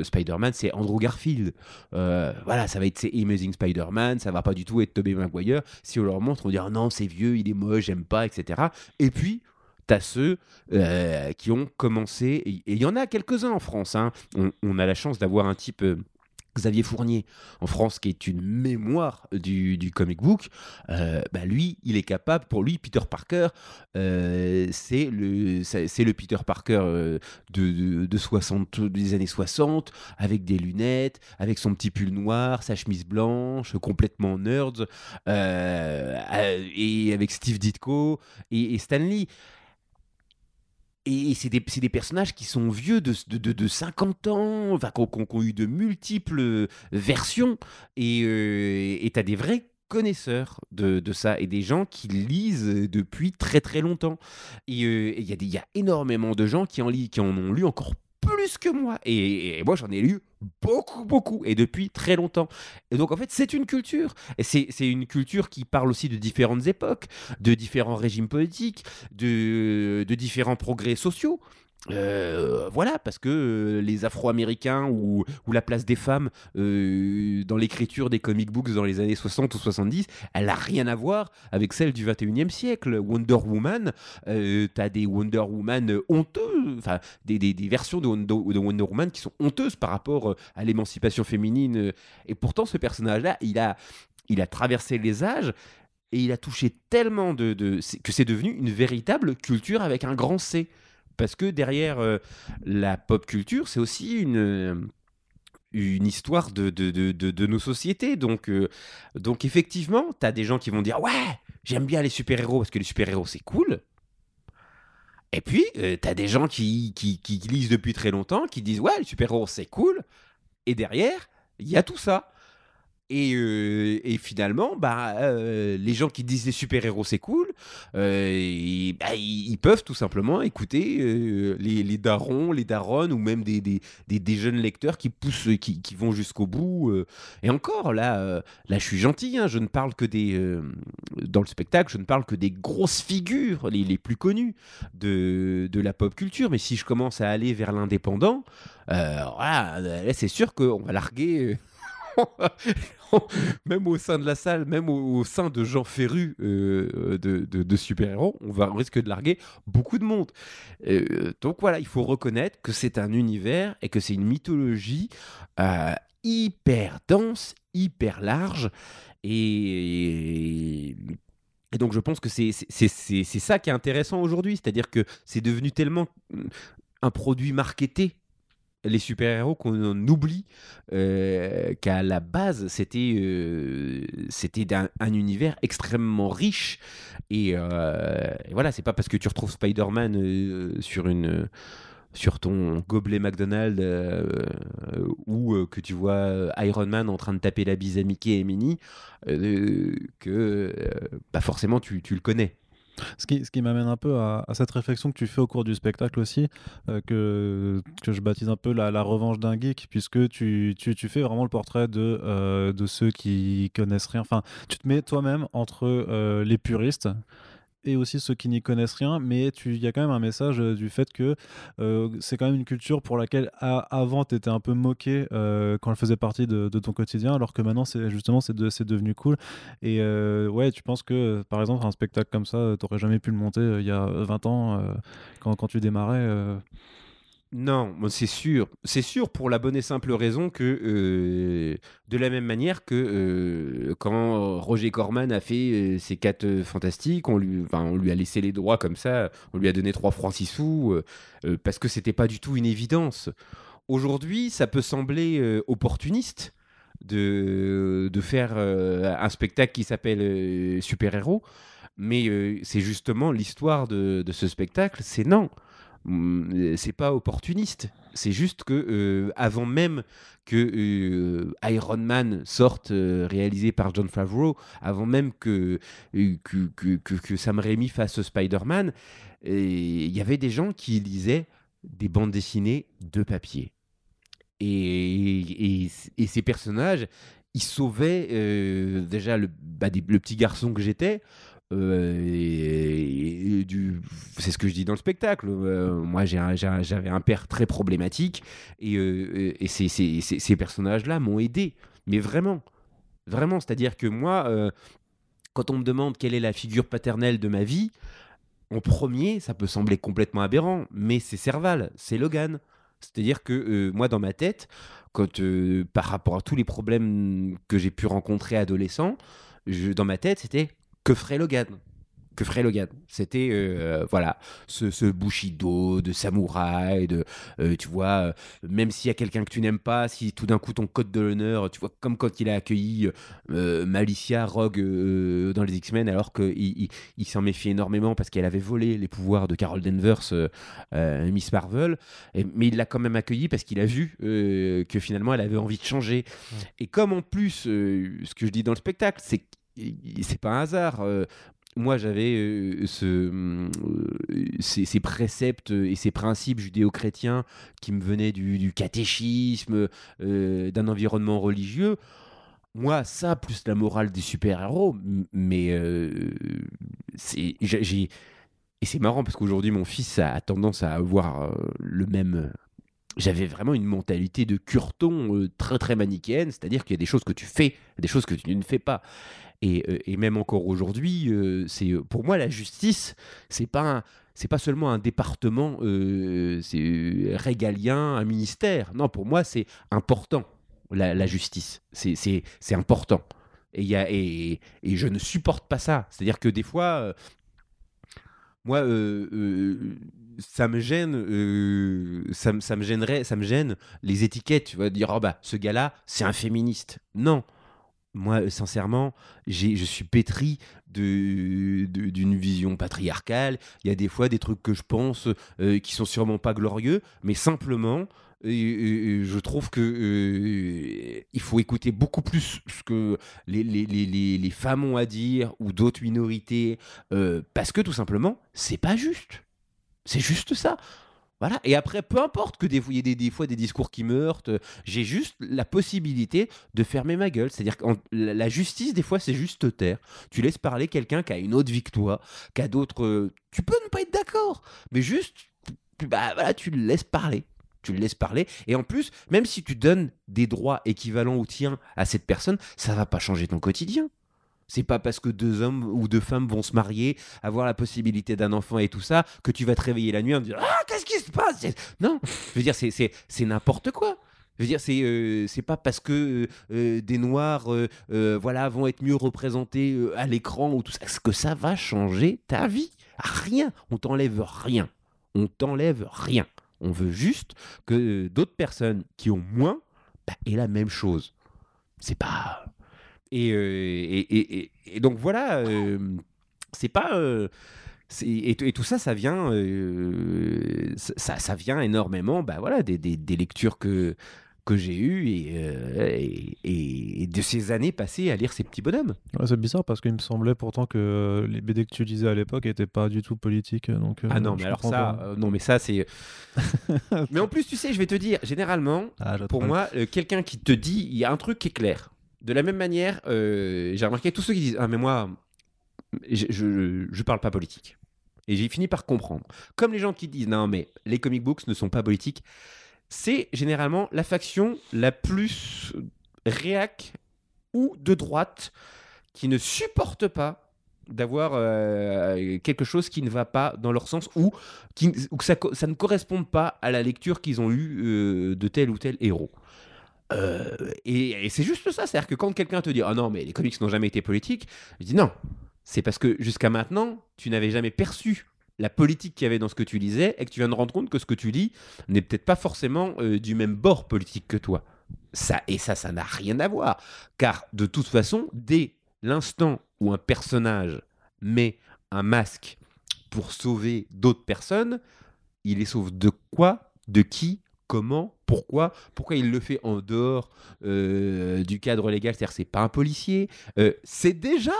Spider-Man, c'est Andrew Garfield. Euh, voilà, ça va être c'est Amazing Spider-Man, ça va pas du tout être Tobey Maguire. Si on leur montre, on dit non, c'est vieux, il est moche, j'aime pas, etc. Et puis T'as ceux euh, qui ont commencé, et il y en a quelques-uns en France. hein. On, a la chance d'avoir un type, Xavier Fournier, en France, qui est une mémoire du, du comic book. Euh, bah lui, il est capable, pour lui, Peter Parker, euh, c'est le, c'est le Peter Parker euh, de, de, de 60, des années 60, avec des lunettes, avec son petit pull noir, sa chemise blanche, complètement nerd, et avec Steve Ditko et, et Stan Lee. Et c'est des, des personnages qui sont vieux de, de, de, de 50 ans, enfin, qui ont, ont eu de multiples euh, versions. Et euh, et t'as des vrais connaisseurs de, de ça et des gens qui lisent depuis très très longtemps. Et euh, il y, y a énormément de gens qui en, qui en ont lu encore plus que moi. Et, et moi, j'en ai lu beaucoup, beaucoup, et depuis très longtemps. Et donc, en fait, c'est une culture. Et c'est une culture qui parle aussi de différentes époques, de différents régimes politiques, de, de différents progrès sociaux. Euh, voilà, parce que euh, les Afro-Américains ou, la place des femmes euh, dans l'écriture des comic books dans les années 60 ou 70, elle n'a rien à voir avec celle du 21e siècle. Wonder Woman, t'as des Wonder Woman honteux, enfin des, versions de Wonder, de Wonder Woman qui sont honteuses par rapport à l'émancipation féminine. Et pourtant, ce personnage-là, il a, traversé les âges et il a touché tellement de, de- que c'est devenu une véritable culture avec un grand C. Parce que derrière euh, la pop culture, c'est aussi une, euh, une histoire de, de, de, de- nos sociétés. Donc, euh, donc effectivement, tu as des gens qui vont dire Ouais, j'aime bien les super-héros parce que les super-héros, c'est cool. Et puis, tu as des gens qui, qui, qui lisent depuis très longtemps, qui disent Ouais, les super-héros, c'est cool. Et derrière, il y a tout ça. Et, euh, et finalement, bah, euh, les gens qui disent les super-héros c'est cool, euh, bah, ils, peuvent tout simplement écouter les, les darons, les daronnes, ou même des, jeunes lecteurs qui poussent, qui, vont jusqu'au bout. Et encore, là, là, je suis gentil, hein, je ne parle que des. dans le spectacle, je ne parle que des grosses figures, les, plus connues de, la pop culture. Mais si je commence à aller vers l'indépendant, c'est sûr qu'on va larguer. Euh, [LAUGHS] même au sein de la salle, même au, sein de gens férus euh, de, de- super-héros, on, va, on risque de larguer beaucoup de monde. Euh, donc voilà, il faut reconnaître que c'est un univers et que c'est une mythologie euh, hyper dense, hyper large. Et, donc je pense que c'est ça qui est intéressant aujourd'hui, c'est-à-dire que c'est devenu tellement un produit marketé les super-héros qu'on oublie euh, qu'à la base c'était euh, c'était un univers extrêmement riche et, euh, et voilà c'est pas parce que tu retrouves Spider-Man sur une sur ton gobelet McDonald's ou que tu vois Iron Man en train de taper la bise à Mickey et Minnie, que bah forcément tu, tu le connais. Ce qui, ce qui m'amène un peu à, cette réflexion que tu fais au cours du spectacle aussi, euh, que, que je baptise un peu la, la revanche d'un geek, puisque tu, tu, tu fais vraiment le portrait de, euh, de ceux qui connaissent rien. Enfin, tu te mets toi-même entre euh, les puristes et aussi ceux qui n'y connaissent rien, mais il y a quand même un message euh, du fait que euh, c'est quand même une culture pour laquelle avant tu étais un peu moqué euh, quand elle faisait partie de, ton quotidien, alors que maintenant c'est justement c'est de- devenu cool. Et ouais, tu penses que par exemple un spectacle comme ça, tu n'aurais jamais pu le monter il y a 20 ans quand, quand tu démarrais Non, c'est sûr. C'est sûr pour la bonne et simple raison que, euh, de la même manière que euh, quand Roger Corman a fait euh, ses quatre fantastiques, on lui, a laissé les droits comme ça, on lui a donné 3 francs 6 sous, parce que c'était pas du tout une évidence. Aujourd'hui, ça peut sembler opportuniste de, faire un spectacle qui s'appelle Super-héros, mais c'est justement l'histoire de ce spectacle, c'est non. Hum, c'est pas opportuniste. C'est juste que euh, avant même que euh, Iron Man sorte euh, réalisé par John Favreau, avant même que, que, que, que- Sam Raimi fasse Spider-Man, il y avait des gens qui lisaient des bandes dessinées de papier. Et, et- et ces personnages, ils sauvaient déjà le, bah, le petit garçon que j'étais. Euh, c'est ce que je dis dans le spectacle. Euh, moi, j'avais un père très problématique et, euh, ces, personnages-là m'ont aidé. Mais vraiment, vraiment. C'est-à-dire que moi, quand on me demande quelle est la figure paternelle de ma vie, en premier, ça peut sembler complètement aberrant, mais c'est Serval, c'est Logan. C'est-à-dire que moi, dans ma tête, quand, par rapport à tous les problèmes que j'ai pu rencontrer adolescent, dans ma tête, c'était que ferait Logan? Que ferait Logan? C'était euh, voilà ce, ce bushido de samouraï, de euh, tu vois, euh, même s'il y a quelqu'un que tu n'aimes pas, si tout d'un coup ton code de l'honneur, tu vois, comme quand il a accueilli Malicia Rogue dans les X-Men, alors qu'il il, il s'en méfiait énormément parce qu'elle avait volé les pouvoirs de Carol Danvers, Miss Marvel, et- mais il l'a quand même accueilli parce qu'il a vu que finalement elle avait envie de changer. Et comme en plus, ce que je dis dans le spectacle, c'est c'est pas un hasard. euh, moi, j'avais euh, ce, euh, ces, préceptes et ces principes judéo-chrétiens qui me venaient du, catéchisme, d'un environnement religieux. Moi, ça, plus la morale des super-héros, mais c'est-. Et c'est marrant parce qu'aujourd'hui, mon fils a tendance à avoir le même. J'avais vraiment une mentalité de curton très très manichéenne, c'est-à-dire qu'il y a des choses que tu fais, des choses que tu ne fais pas. Et, euh, et même encore aujourd'hui, euh, c'est pour moi la justice, c'est pas c'est pas seulement un département, euh, euh, régalien, un ministère. Non, pour moi c'est important la, justice. C'est important. Et, y et, et je ne supporte pas ça. C'est-à-dire que des fois, euh, moi, euh, euh, ça me gêne, euh, ça, ça me gênerait, ça me gêne les étiquettes. Tu vas dire, oh bah, ce gars-là, c'est un féministe. Non. Moi, euh, sincèrement, je suis pétri d'une vision patriarcale. Il y a des fois des trucs que je pense euh, qui sont sûrement pas glorieux, mais simplement, euh, euh, je trouve que il faut écouter beaucoup plus ce que les, les, femmes ont à dire ou d'autres minorités, parce que tout simplement, c'est pas juste. C'est juste ça. Voilà. Et après, peu importe que des, y ait des, fois des discours qui me heurtent, euh, j'ai juste la possibilité de fermer ma gueule. C'est-à-dire que la, justice, des fois, c'est juste te taire. Tu laisses parler quelqu'un qui a une autre victoire, qui a d'autres. euh, Tu peux ne pas être d'accord, mais juste, bah, voilà, tu le laisses parler. Tu le laisses parler. Et en plus, même si tu donnes des droits équivalents aux tiens à cette personne, ça va pas changer ton quotidien. C'est pas parce que deux hommes ou deux femmes vont se marier, avoir la possibilité d'un enfant et tout ça, que tu vas te réveiller la nuit en disant Ah, qu'est-ce qui se passe? Non, je veux dire, c'est- n'importe quoi. Je veux dire, c'est euh, c'est pas parce que euh, des noirs euh, euh, voilà, vont être mieux représentés euh, à l'écran ou tout ça que ça va changer ta vie. Rien. On t'enlève rien. On t'enlève rien. On veut juste que euh, d'autres personnes qui ont moins bah, aient la même chose. C'est pas. Et, euh, et, et- et- et donc voilà, euh, c'est pas. euh, et, et tout ça, ça vient, euh, ça, ça vient énormément, bah voilà, des, des- des lectures que que j'ai eues et, euh, et, et de ces années passées à lire ces petits bonhommes. Ouais, c'est bizarre parce qu'il me semblait pourtant que les BD que tu lisais à l'époque n'étaient pas du tout politiques. Donc, ah non, mais alors ça, non, mais ça c'est. [LAUGHS] mais en plus, tu sais, je vais te dire, généralement, Ah, pour moi, quelqu'un qui te dit, il y a un truc qui est clair. De la même manière, euh, j'ai remarqué tous ceux qui disent Ah, mais moi, je, je, je parle pas politique. Et j'ai fini par comprendre. Comme les gens qui disent Non, mais les comic books ne sont pas politiques, c'est généralement la faction la plus réac ou de droite qui ne supporte pas d'avoir euh, quelque chose qui ne va pas dans leur sens ou, qui, que ça ne corresponde pas à la lecture qu'ils ont eue euh, de tel ou tel héros. Euh, et c'est juste ça, c'est-à-dire que quand quelqu'un te dit Ah non, mais les comics n'ont jamais été politiques, je dis non, c'est parce que jusqu'à maintenant, tu n'avais jamais perçu la politique qu'il y avait dans ce que tu lisais et que tu viens de rendre compte que ce que tu lis n'est peut-être pas forcément euh, du même bord politique que toi. Ça, et ça, ça n'a rien à voir. Car de toute façon, dès l'instant où un personnage met un masque pour sauver d'autres personnes, il les sauve de quoi? De qui? Comment Pourquoi Pourquoi il le fait en dehors euh, du cadre légal C'est-à-dire c'est pas un policier. Euh, c'est déjà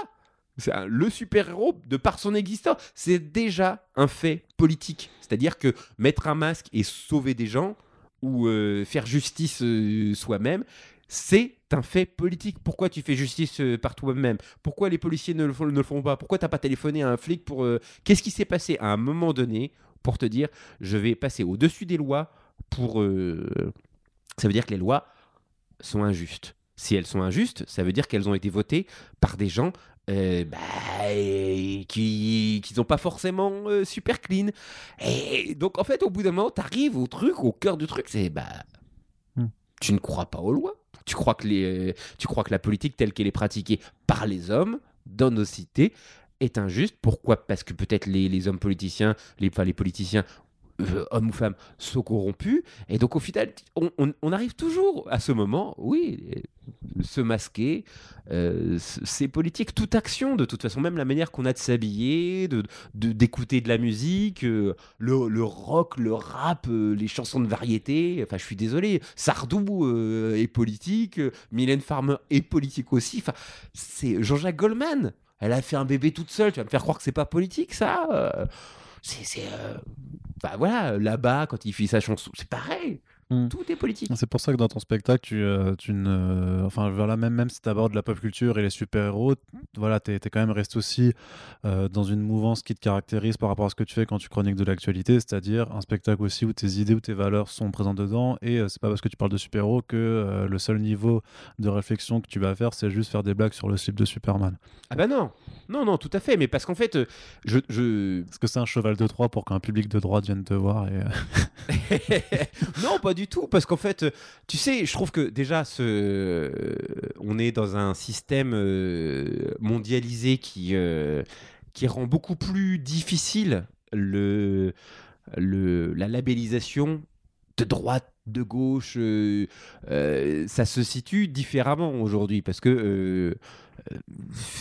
un- le super-héros, de par son existence, c'est déjà un fait politique. C'est-à-dire que mettre un masque et sauver des gens, ou euh, faire justice soi-même, c'est un fait politique. Pourquoi tu fais justice par toi-même? Pourquoi les policiers ne le, font, ne le font pas? Pourquoi t'as pas téléphoné à un flic pour... Qu'est-ce qui s'est passé à un moment donné pour te dire, je vais passer au-dessus des lois pour... euh, Ça veut dire que les lois sont injustes. Si elles sont injustes, ça veut dire qu'elles ont été votées par des gens euh, bah, qui qui n'ont pas forcément euh, super clean. Et donc en fait, au bout d'un moment, t'arrives au truc, au cœur du truc, c'est bah, Hmm. tu ne crois pas aux lois. Tu crois que les, euh, tu crois que la politique telle qu'elle est pratiquée par les hommes dans nos cités est injuste. Pourquoi? Parce que peut-être les, les hommes politiciens, les, enfin, les politiciens euh, hommes ou femmes, sont corrompus. Et donc, au final, on, arrive toujours à ce moment, oui, se masquer, euh, c'est politique. Toute action, de toute façon, même la manière qu'on a de s'habiller, de d'écouter de, la musique, euh, le, le rock, le rap, les chansons de variété. Enfin, je suis désolé, Sardou est politique, Mylène Farmer est politique aussi. Enfin, c'est Jean-Jacques Goldman. Elle a fait un bébé toute seule. Tu vas me faire croire que c'est pas politique, ça C'est. c'est, euh, Enfin voilà, là-bas, quand il fait sa chanson, c'est pareil. Mm. Tout est politique. C'est pour ça que dans ton spectacle, tu, euh, tu ne, enfin, voilà, même, même si tu abordes la pop culture et les super-héros, voilà, tu es, quand même resté aussi euh, dans une mouvance qui te caractérise par rapport à ce que tu fais quand tu chroniques de l'actualité, c'est-à-dire un spectacle aussi où tes idées ou tes valeurs sont présentes dedans. Et euh, c'est pas parce que tu parles de super-héros que euh, le seul niveau de réflexion que tu vas faire, c'est juste faire des blagues sur le slip de Superman. Ah bah non, non, non, tout à fait. Mais parce qu'en fait, euh, je, je... Est-ce que c'est un cheval de Troie pour qu'un public de droite vienne te voir et, euh, [LAUGHS] non, pas du tout, parce qu'en fait, euh, tu sais, je trouve que déjà, ce... on est dans un système mondialisé qui, euh, qui rend beaucoup plus difficile le, le, la labellisation de droite, de gauche. euh, euh, ça se situe différemment aujourd'hui, parce que... euh,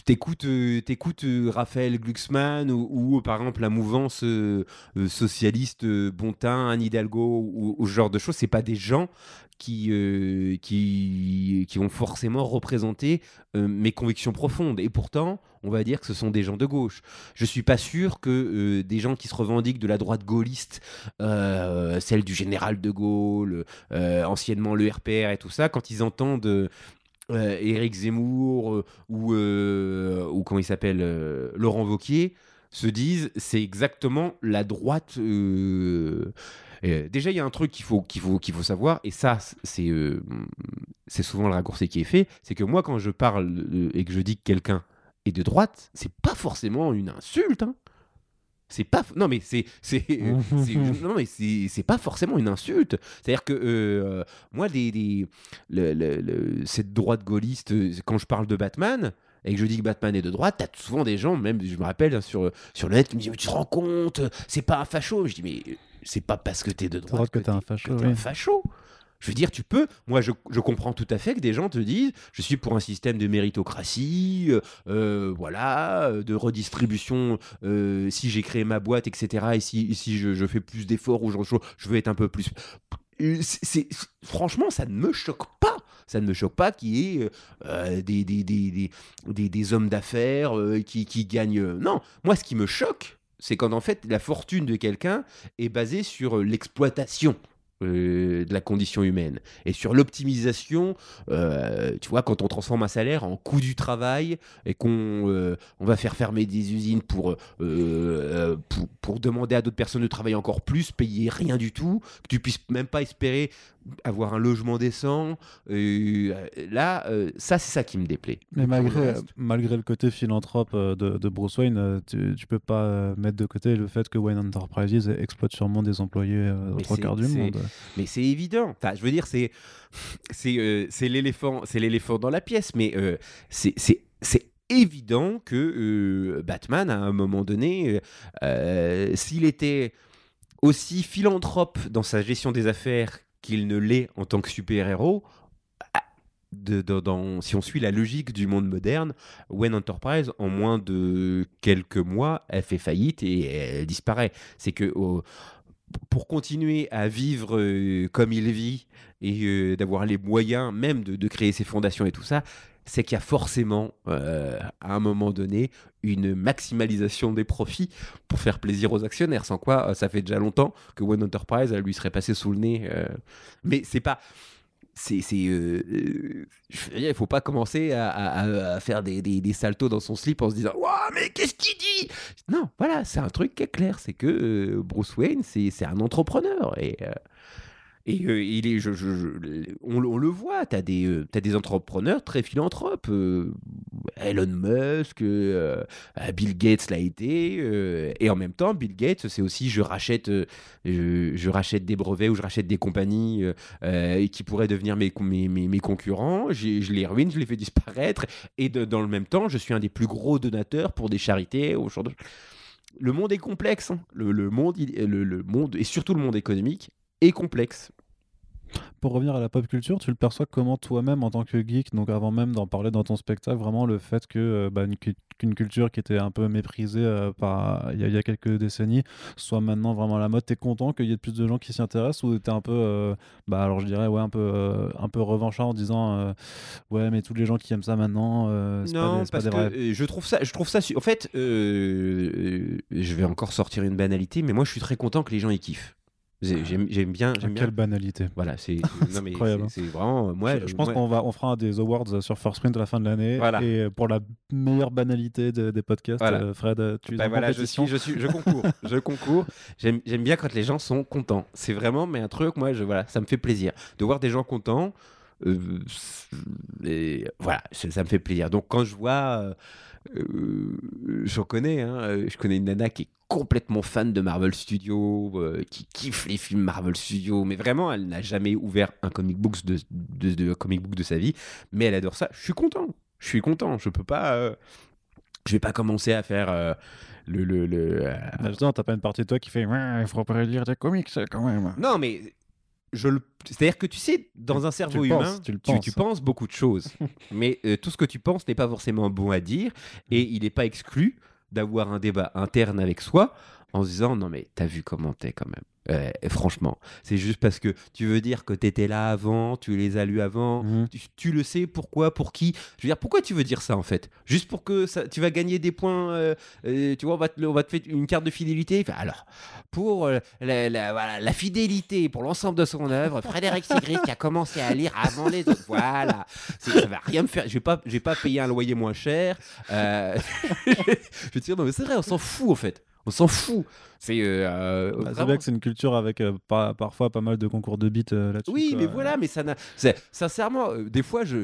T'écoutes, euh, t'écoutes euh, Raphaël Glucksmann ou, par exemple la mouvance socialiste Bontin, Anne Hidalgo ou, ce genre de choses, c'est pas des gens qui, euh, qui, qui ont forcément représenté euh, mes convictions profondes. Et pourtant, on va dire que ce sont des gens de gauche. Je suis pas sûr que des gens qui se revendiquent de la droite gaulliste, celle du général de Gaulle, anciennement le RPR et tout ça, quand ils entendent euh, Éric Zemmour euh, ou, euh, ou comment il s'appelle euh, Laurent Wauquiez se disent c'est exactement la droite. déjà, il y a un truc qu'il faut, faut, faut savoir, et ça, c'est souvent le raccourci qui est fait, c'est que moi, quand je parle et que je dis que quelqu'un est de droite, c'est pas forcément une insulte. hein. C'est pas. Non, mais c'est. c'est- [LAUGHS] non, mais c'est c'est pas forcément une insulte. C'est-à-dire que euh, moi, des- le- le- le- cette droite gaulliste, quand je parle de Batman et que je dis que Batman est de droite, t'as souvent des gens, même je me rappelle hein, sur, sur le net, qui me disent Mais tu te rends compte, c'est pas un facho. Je dis Mais c'est pas parce que t'es de droite que t'es un facho, que un facho. Je veux dire, tu peux. Moi, je, comprends tout à fait que des gens te disent je suis pour un système de méritocratie, euh, euh, voilà, euh, de redistribution. si j'ai créé ma boîte, etc. Et si, je, fais plus d'efforts ou je, veux être un peu plus. Franchement, ça ne me choque pas. Ça ne me choque pas qu'il y ait des, hommes d'affaires qui, gagnent. Non, moi, ce qui me choque, c'est quand en fait la fortune de quelqu'un est basée sur l'exploitation euh, de la condition humaine et sur l'optimisation. euh, tu vois, quand on transforme un salaire en coût du travail et qu'on euh, on va faire fermer des usines pour, pour, pour demander à d'autres personnes de travailler encore plus, payer rien du tout, que tu puisses même pas espérer avoir un logement décent. euh, là, euh, ça, c'est ça qui me déplaît. Mais malgré, reste, malgré le côté philanthrope euh, de, de Bruce Wayne, euh, tu, tu peux pas euh, mettre de côté le fait que Wayne Enterprises exploite sûrement des employés euh, aux trois quarts du monde. Mais c'est évident. Enfin, je veux dire, c'est c'est euh, c'est l'éléphant, c'est l'éléphant dans la pièce. Mais euh, c'est c'est c'est évident que euh, Batman, à un moment donné, euh, euh, s'il était aussi philanthrope dans sa gestion des affaires qu'il ne l'est en tant que super-héros. ah, si on suit la logique du monde moderne, Wayne Enterprise, en moins de quelques mois, elle fait faillite et elle disparaît. C'est que pour continuer à vivre euh, comme il vit et euh, d'avoir les moyens même de créer ses fondations et tout ça, c'est qu'il y a forcément, euh, à un moment donné, une maximalisation des profits pour faire plaisir aux actionnaires. Sans quoi, euh, ça fait déjà longtemps que One Enterprise elle lui serait passé sous le nez. euh. Mais c'est pas. C'est, c'est, il faut pas commencer à, faire des, des, saltos dans son slip en se disant Ouah, mais qu'est-ce qu'il dit? Non, voilà, c'est un truc qui est clair c'est que Bruce Wayne, c'est, un entrepreneur. Et, et euh, il est, on, le- voit, tu as, des des entrepreneurs très philanthropes. euh, Elon Musk, euh, euh, Bill Gates l'a été. euh, et en même temps, Bill Gates, c'est aussi je rachète, euh, je, rachète des brevets ou je rachète des compagnies euh, euh, qui pourraient devenir mes, mes, mes, concurrents. Je les ruine, je les fais disparaître. Et dans le même temps, je suis un des plus gros donateurs pour des charités. Au genre de- Le monde est complexe. hein. Le, monde, le monde, et surtout le monde économique, est complexe. Pour revenir à la pop culture, tu le perçois comment toi-même en tant que geek, donc avant même d'en parler dans ton spectacle, vraiment le fait que euh, bah, une qu'une culture qui était un peu méprisée euh, par il y, a- il y a quelques décennies soit maintenant vraiment à la mode? T'es content qu'il y ait de plus de gens qui s'y intéressent ou t'es un peu, euh, bah alors je dirais ouais un peu euh, un peu revanchard en disant euh, ouais mais tous les gens qui aiment ça maintenant, euh, c'est pas Non, des, c'est pas parce des que vrais. euh, je trouve ça, je trouve ça. su- En fait, je vais encore sortir une banalité, mais moi, je suis très content que les gens y kiffent. J'ai- J'aime j'aime bien, Ah, j'aime bien. quelle banalité. [LAUGHS] Voilà, c'est [LAUGHS] incroyable, c'est- c'est vraiment moi. je, je pense qu'on va on fera des awards sur First Print à la fin de l'année Voilà. et euh, pour la meilleure banalité de- des podcasts, Voilà. euh, Fred, euh, tu es Bah en voilà, je suis, je suis, je concours, [LAUGHS] je concours. J'aime, j'aime bien quand les gens sont contents. C'est vraiment, mais un truc, moi, je, voilà, ça me fait plaisir de voir des gens contents. euh, et voilà, ça, ça me fait plaisir. Donc quand je vois, euh, euh, j'en connais, hein, euh, je connais une nana qui est complètement fan de Marvel Studios, euh, qui kiffe les films Marvel Studios, mais vraiment, elle n'a jamais ouvert un comic book de, de, de comic book de sa vie, mais elle adore ça. Je suis content, je suis content. Je peux pas, euh, je vais pas commencer à faire. le, le, le, Justement, t'as pas une partie de toi qui fait il faut pas lire des comics quand même. Non, mais je le... c'est-à-dire que tu sais, dans un cerveau humain, penses, tu penses. tu penses beaucoup de choses. [LAUGHS] mais euh, tout ce que tu penses n'est pas forcément bon à dire. Et il n'est pas exclu d'avoir un débat interne avec soi en se disant Non, mais t'as vu comment t'es quand même. Euh, franchement, c'est juste parce que tu veux dire que t'étais là avant, tu les as lus avant, Mhm. tu, tu le sais pourquoi, pour qui. Je veux dire, pourquoi tu veux dire ça en fait? Juste pour que ça, tu vas gagner des points, euh, euh, tu vois, on va, te, on va te faire une carte de fidélité. Enfin, alors, pour la, la- voilà, la fidélité pour l'ensemble de son œuvre, Frédéric Sigrist qui a commencé à lire avant les autres. Voilà, ça va rien me faire. Je vais pas, je vais pas payer un loyer moins cher. [LAUGHS] Je te dire, non mais c'est vrai, on s'en fout en fait. On s'en fout. C'est euh, euh, Bah, c'est vrai que c'est une culture avec euh, pas- parfois pas mal de concours de beats euh, là-dessus. oui, quoi. mais voilà, mais ça n'a. Sincèrement, des fois, je,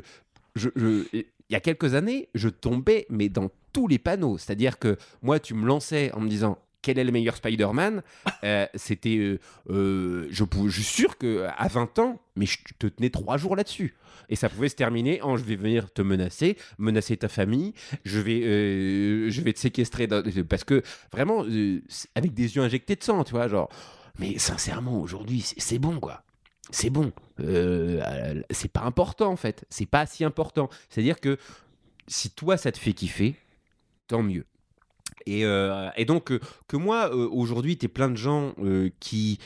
je, je- il y a quelques années, je tombais, mais dans tous les panneaux. C'est-à-dire que moi, tu me lançais en me disant. Quel est le meilleur Spider-Man Euh, C'était, euh, euh, je, suis sûr que à 20 ans, mais je te tenais trois jours là-dessus. Et ça pouvait se terminer en je vais venir te menacer, menacer ta famille, je vais, je vais te séquestrer parce que vraiment avec des yeux injectés de sang, tu vois, genre. Mais sincèrement, aujourd'hui, c'est bon quoi. c'est bon. C'est pas important en fait. C'est pas si important. C'est-à-dire que si toi ça te fait kiffer, tant mieux. Et, euh, et donc euh, que moi euh, aujourd'hui, tu es plein de gens qui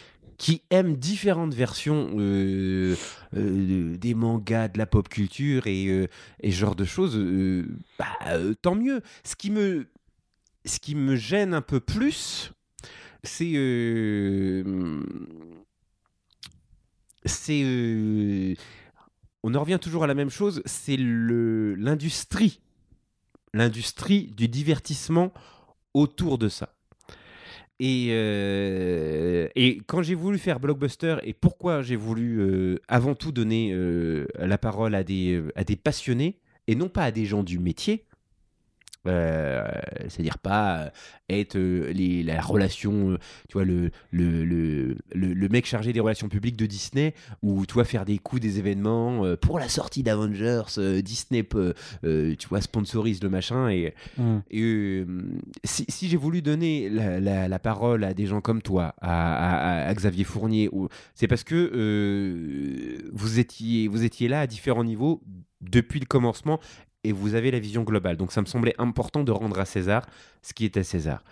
aiment différentes versions des mangas, de la pop culture et, genre de choses, bah, tant mieux. Ce qui me, gêne un peu plus, c'est on en revient toujours à la même chose, c'est l'industrie, l'industrie du divertissement autour de ça. Et, euh, et quand j'ai voulu faire Blockbuster, et pourquoi j'ai voulu euh, avant tout donner euh, la parole à des, à des passionnés, et non pas à des gens du métier, euh, c'est-à-dire pas euh, être euh, les, la relation, euh, tu vois, le, le, le, le, le mec chargé des relations publiques de Disney, ou tu vois, faire des coups des événements pour la sortie d'Avengers, Disney, peut, tu vois, sponsorise le machin, et, Mm. et, si, si j'ai voulu donner la, la- la parole à des gens comme toi, à, à- à Xavier Fournier, ou- c'est parce que vous, étiez, vous étiez là à différents niveaux depuis le commencement et vous avez la vision globale. Donc ça me semblait important de rendre à César ce qui à César.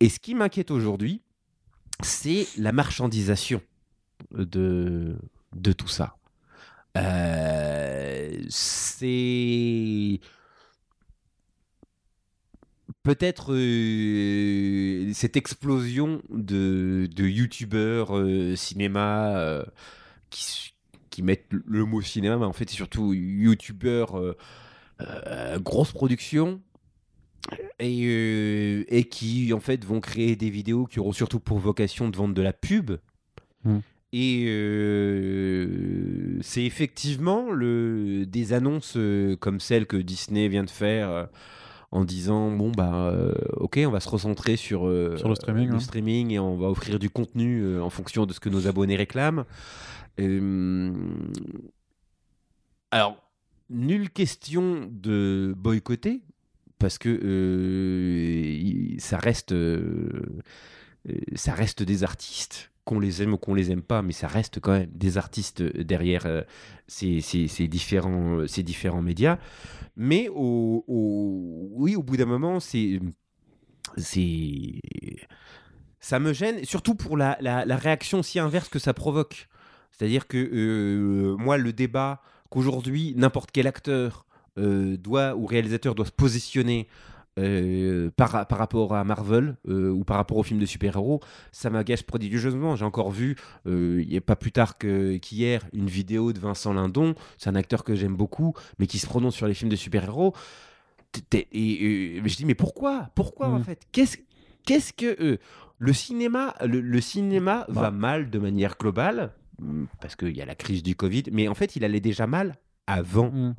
Et ce qui m'inquiète aujourd'hui, c'est la marchandisation de, de tout ça. Euh, c'est peut-être euh, cette explosion de, de youtubeurs euh, cinéma qui, qui mettent le mot cinéma, mais en fait c'est surtout youtubeurs grosse production et, euh, et qui en fait vont créer des vidéos qui auront surtout pour vocation de vendre de la pub. Mm. Et euh, c'est effectivement le, des annonces euh, comme celle que Disney vient de faire euh, en disant bon bah euh, ok on va se recentrer sur, euh, Sur le streaming, le ouais. streaming et on va offrir du contenu euh, en fonction de ce que nos abonnés réclament. Euh, alors nulle question de boycotter parce que euh, ça reste euh, euh, ça reste des artistes qu'on les aime ou qu'on les aime pas mais ça reste quand même des artistes derrière ces, ces- différents ces différents médias. Mais au, oui au bout d'un moment c'est ça me gêne surtout pour la, la- réaction si inverse que ça provoque. C'est-à-dire que moi le débat qu'aujourd'hui n'importe quel acteur euh, doit ou réalisateur doit se positionner euh, par, par rapport à Marvel euh, ou par rapport aux films de super-héros, ça m'agace prodigieusement. J'ai encore vu, euh, il n'y a pas plus tard qu'hier, une vidéo de Vincent Lindon. C'est un acteur que j'aime beaucoup, mais qui se prononce sur les films de super-héros. Et, euh, je dis, mais pourquoi? Pourquoi en Mm. fait? Qu'est-ce qu'est-ce que. euh, le cinéma, le, le cinéma Bah. va mal de manière globale, parce qu'il y a la crise du Covid, mais en fait, il allait déjà mal avant. Mm.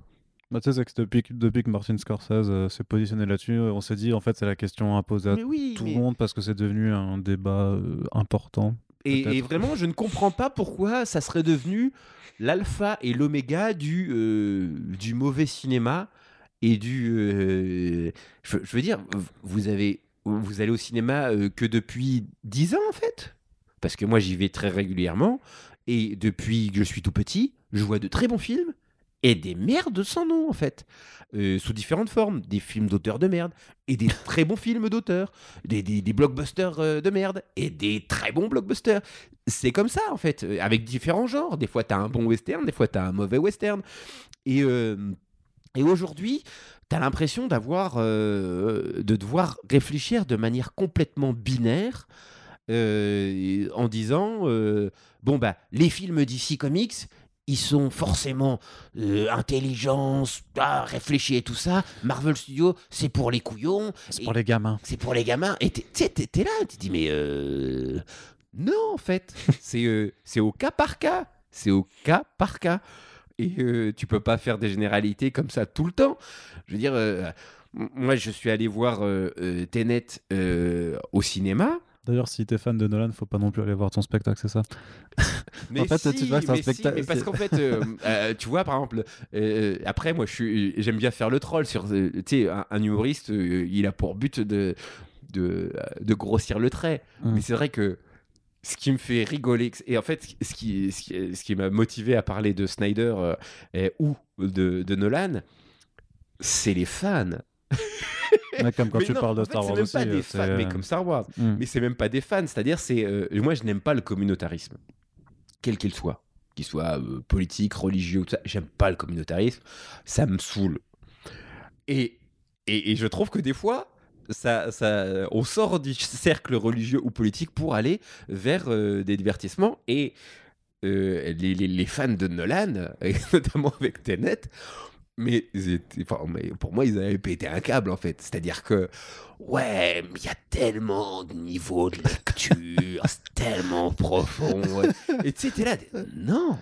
Bah, tu sais, c'est que depuis, que- depuis que Martin Scorsese euh, s'est positionné là-dessus, euh, on s'est dit, en fait, c'est la question à Mais oui, tout mais- le monde parce que c'est devenu un débat euh, important. Et, vraiment, je ne comprends pas pourquoi ça serait devenu l'alpha et l'oméga du, euh, du mauvais cinéma et du. euh, je, je veux dire, vous avez, vous allez au cinéma euh, que depuis 10 ans en fait, parce que moi j'y vais très régulièrement et depuis que je suis tout petit, je vois de très bons films et des merdes sans nom en fait, euh, sous différentes formes, des films d'auteurs de merde et des [LAUGHS] très bons films d'auteurs des, des, des blockbusters euh, de merde et des très bons blockbusters. C'est comme ça, en fait, euh, avec différents genres. Des fois, t'as un bon western, des fois, t'as un mauvais western. Et, et aujourd'hui, t'as l'impression d'avoir, de devoir réfléchir de manière complètement binaire euh, en disant euh, bon, bah, les films d'ici Comics. Ils sont forcément euh, intelligents, ah, réfléchis et tout ça. Marvel Studios, c'est pour les couillons. C'est pour les gamins. c'est pour les gamins. Et t'es- t'es t'es là, tu dis, mais euh, non, en fait, [LAUGHS] c'est c'est au cas par cas. C'est au cas par cas. Et tu peux pas faire des généralités comme ça tout le temps. Je veux dire, moi, je suis allé voir euh, euh, Tenet euh, au cinéma. D'ailleurs, si t'es fan de Nolan, faut pas non plus aller voir ton spectacle, c'est ça? [LAUGHS] Mais En fait, si, tu vois que c'est un mais si, spectacle- mais parce qu'en fait, euh, [LAUGHS] euh, tu vois, par exemple, euh, après, moi, je suis, j'aime bien faire le troll sur, euh, tu sais, un, un humoriste, euh, il a pour but de, de, de grossir le trait. Mm. Mais c'est vrai que ce qui me fait rigoler, et en fait, ce qui, ce qui, ce qui m'a motivé à parler de Snyder euh, et- ou de, de Nolan, c'est les fans. [LAUGHS] Comme quand Mais tu non, parles de fait, Star c'est Wars aussi. pas des euh, fans, mais euh, comme Star Wars. hmm. Mais c'est même pas des fans, c'est-à-dire, c'est euh, moi, je n'aime pas le communautarisme, quel qu'il soit, qu'il soit euh, politique, religieux, tout ça. J'aime pas le communautarisme, ça me saoule. Et, et, et je trouve que des fois, ça, ça, on sort du cercle religieux ou politique pour aller vers euh, des divertissements. Et euh, les, les- les fans de Nolan, [LAUGHS] et notamment avec Tenet, mais, pour moi, ils avaient pété un câble en fait. C'est-à-dire que, ouais, mais il y a tellement de niveaux de lecture, c'est tellement profond. Et tu sais, là, non.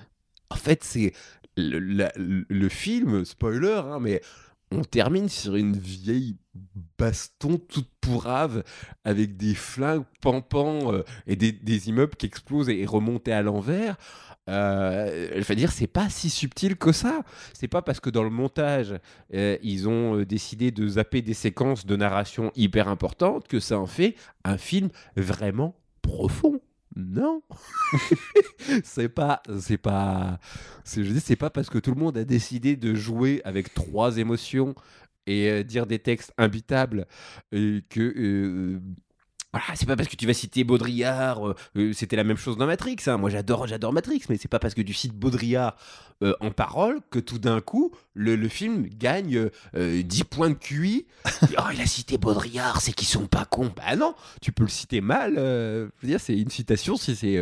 En fait, c'est le, film, spoiler, hein, mais on termine sur une vieille baston toute pourrave avec des flingues pampants euh, et des, immeubles qui explosent et, et à l'envers. Euh, dire, c'est pas si subtil que ça. C'est pas parce que dans le montage, euh, ils ont euh, décidé de zapper des séquences de narration hyper importantes que ça en fait un film vraiment profond. Non, [LAUGHS] c'est pas, c'est pas, je dis, c'est pas parce que tout le monde a décidé de jouer avec trois émotions et dire des textes imbitables que voilà, c'est pas parce que tu vas citer Baudrillard, euh, euh, c'était la même chose dans Matrix. hein. Moi, j'adore, j'adore Matrix, mais c'est pas parce que tu cites Baudrillard euh, en parole que tout d'un coup le, le film gagne euh, 10 points de QI. [LAUGHS] oh, il a cité Baudrillard, c'est qu'ils sont pas cons. Bah non, tu peux le citer mal. je veux dire, c'est une citation si c'est.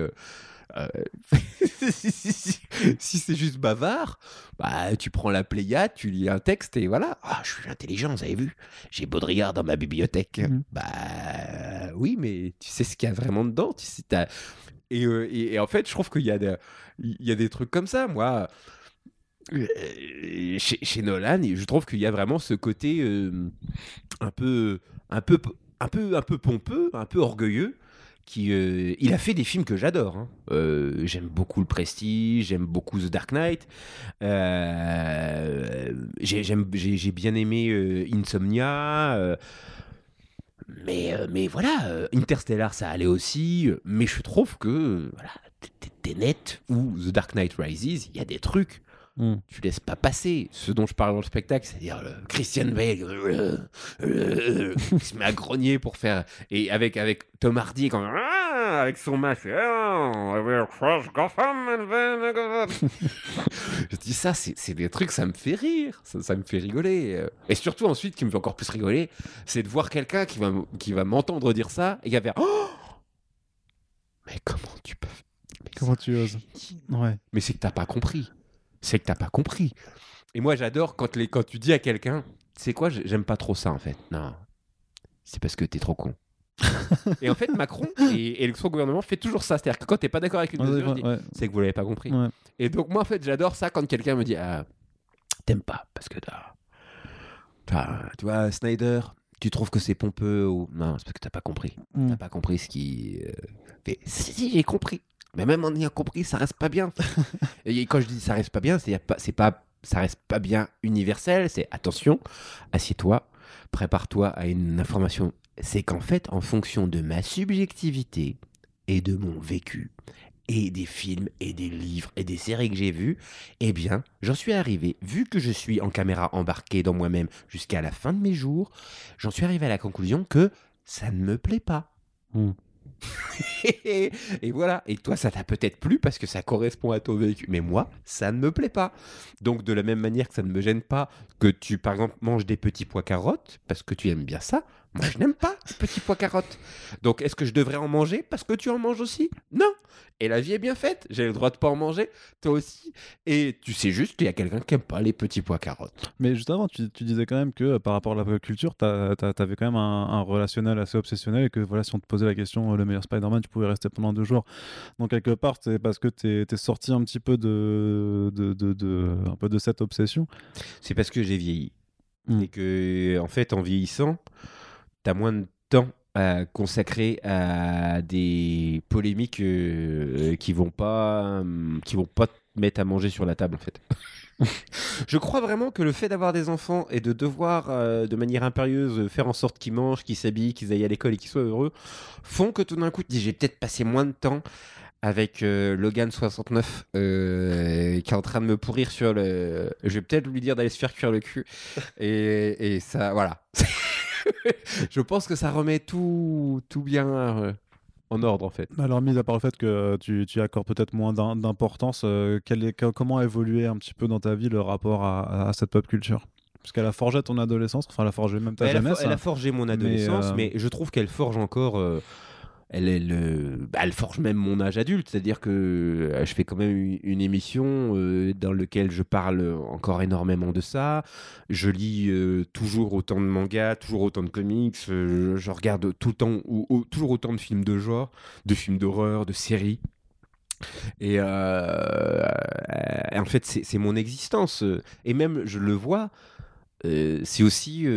Euh, [LAUGHS] si, c'est juste bavard, bah tu prends la Pléiade, tu lis un texte et voilà. Ah, je suis intelligent, vous avez vu J'ai Baudrillard dans ma bibliothèque. Mhm. Bah oui, mais tu sais ce qu'il y a vraiment dedans. Tu sais, et, euh, et- et en fait, je trouve qu'il y, a il y a des trucs comme ça. Moi, euh, chez, chez Nolan, je trouve qu'il y a vraiment ce côté euh, un peu, un peu, un peu, un peu pompeux, un peu orgueilleux. Euh, il a fait des films que j'adore. hein. Euh, j'aime beaucoup Le Prestige, j'aime beaucoup The Dark Knight. Euh, j'ai, bien aimé Insomnia. mais, voilà, Interstellar, ça allait aussi. Mais je trouve que, voilà, t- t- Tenet ou The Dark Knight Rises, il y a des trucs Hmm. tu laisses pas passer ce dont je parle dans le spectacle, c'est-à-dire euh, Christian Bale euh, euh, qui se met à grogner pour faire et avec avec Tom Hardy quand Ah avec son masque. I will crush Gotham and then- je dis ça, c'est des trucs, ça me fait rire, ça, ça me fait rigoler. euh. Et surtout ensuite, qui me fait encore plus rigoler, c'est de voir quelqu'un qui va qui va m'entendre dire ça et qui va faire Oh mais comment tu peux mais Comment tu oses? Ouais. mais c'est que t'as pas compris. C'est que t'as pas compris. Et moi, j'adore quand, les, quand tu dis à quelqu'un, c'est quoi, j'ai- j'aime pas trop ça en fait. Non, c'est parce que t'es trop con. [LAUGHS] et en fait, Macron et, et son gouvernement fait toujours ça. C'est-à-dire que quand t'es pas d'accord avec une mesure, ouais, ouais. c'est que vous l'avez pas compris. Ouais. Et donc, moi, en fait, j'adore ça quand quelqu'un me dit, ah, t'aimes pas parce que t'as. t'as- Tu vois, Snyder, tu trouves que c'est pompeux ou. Non, c'est parce que t'as pas compris. Hmm. T'as pas compris ce qui. euh. Si, si, j'ai compris. Mais même en ayant compris, ça reste pas bien. [LAUGHS] Et quand je dis ça reste pas bien, c'est pas, c'est pas, ça reste pas bien universel. C'est attention, assieds-toi, prépare-toi à une information. C'est qu'en fait, en fonction de ma subjectivité et de mon vécu et des films et des livres et des séries que j'ai vues, eh bien, j'en suis arrivé, vu que je suis en caméra embarquée dans moi-même jusqu'à la fin de mes jours, j'en suis arrivé à la conclusion que ça ne me plaît pas. Hmm. [LAUGHS] et voilà. Et toi, ça t'a peut-être plu parce que ça correspond à ton vécu. Mais moi, ça ne me plaît pas. Donc, de la même manière que ça ne me gêne pas que tu, par exemple, manges des petits pois carottes parce que tu aimes bien ça, moi, je n'aime pas les petits pois carottes. Donc, est-ce que je devrais en manger parce que tu en manges aussi? Non. Et la vie est bien faite. J'ai le droit de pas en manger, toi aussi. Et tu sais juste qu'il y a quelqu'un qui aime pas les petits pois carottes. Mais juste avant, tu, tu disais quand même que euh, par rapport à la pop culture, t'as- t'avais quand même un, un relationnel assez obsessionnel et que voilà, si on te posait la question euh, le meilleur Spider-Man, tu pouvais rester pendant deux jours. Donc quelque part, c'est parce que t'es es sorti un petit peu de, de, de, de- un peu de cette obsession. C'est parce que j'ai vieilli. Mm. Et que, en fait, en vieillissant, tu as moins de temps à consacrer à des polémiques euh, qui vont pas hum, qui vont pas te mettre à manger sur la table en fait. [LAUGHS] Je crois vraiment que le fait d'avoir des enfants et de devoir, euh, de manière impérieuse, faire en sorte qu'ils mangent, qu'ils s'habillent, qu'ils aillent à l'école et qu'ils soient heureux, font que tout d'un coup, tu dis, j'ai peut-être passé moins de temps avec euh, Logan 69 euh, qui est en train de me pourrir sur le. Je vais peut-être lui dire d'aller se faire cuire le cul. Et, et ça, voilà. [LAUGHS] [LAUGHS] Je pense que ça remet tout, tout bien euh, en ordre en fait. Alors, mis à part le fait que tu, tu accordes peut-être moins d'im- d'importance, euh, comment a évolué un petit peu dans ta vie le rapport à, à cette pop culture? Parce qu'elle a forgé ton adolescence, enfin, elle a forgé même ta elle, jeunesse. elle a hein. forgé mon adolescence, mais, euh, je trouve qu'elle forge encore. euh, bah, elle forge même mon âge adulte, c'est-à-dire que euh, je fais quand même une, émission euh, dans laquelle je parle encore énormément de ça. Je lis euh, toujours autant de mangas, toujours autant de comics. je, regarde tout le temps, ou, ou- toujours autant de films de genre, de films d'horreur, de séries. Et, en fait, c'est mon existence. Et même, je le vois, c'est aussi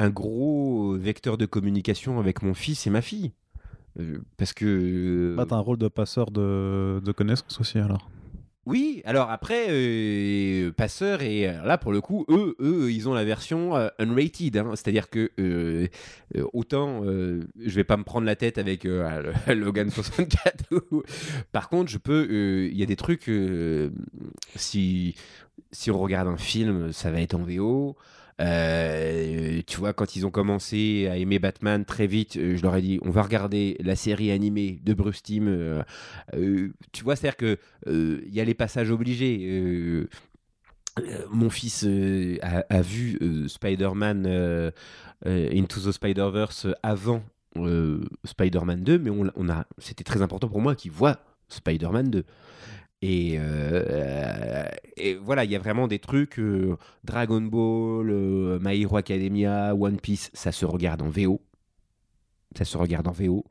un gros vecteur de communication avec mon fils et ma fille. Euh, parce que. Bah, t'as un rôle de passeur de, de connaissances aussi, alors. Oui, alors après, euh, Passeur, et là pour le coup, eux, eux ils ont la version euh, unrated. hein. C'est-à-dire que euh, euh, autant euh, je vais pas me prendre la tête avec euh, Logan [LAUGHS] 64. ou- Par contre, je peux. euh, Il y a des trucs. euh, si, si on regarde un film, ça va être en VO. Euh, tu vois, quand ils ont commencé à aimer Batman très vite, euh, je leur ai dit on va regarder la série animée de Bruce Timm. euh, tu vois, c'est-à-dire que euh, il y a les passages obligés. mon fils a, vu Spider-Man Into the Spider-Verse avant Spider-Man 2, mais on a, c'était très important pour moi qu'il voit Spider-Man 2. Et, euh, et voilà, il y a vraiment des trucs euh, Dragon Ball, euh, My Hero Academia, One Piece, ça se regarde en VO. Ça se regarde en VO.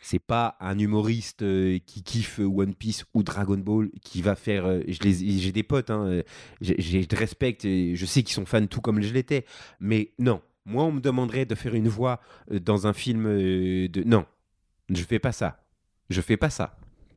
C'est pas un humoriste qui kiffe One Piece ou Dragon Ball qui va faire. J'ai des potes, hein, je respecte, et je sais qu'ils sont fans tout comme je l'étais. Mais non, moi, on me demanderait de faire une voix dans un film de. Non, je fais pas ça. Je fais pas ça.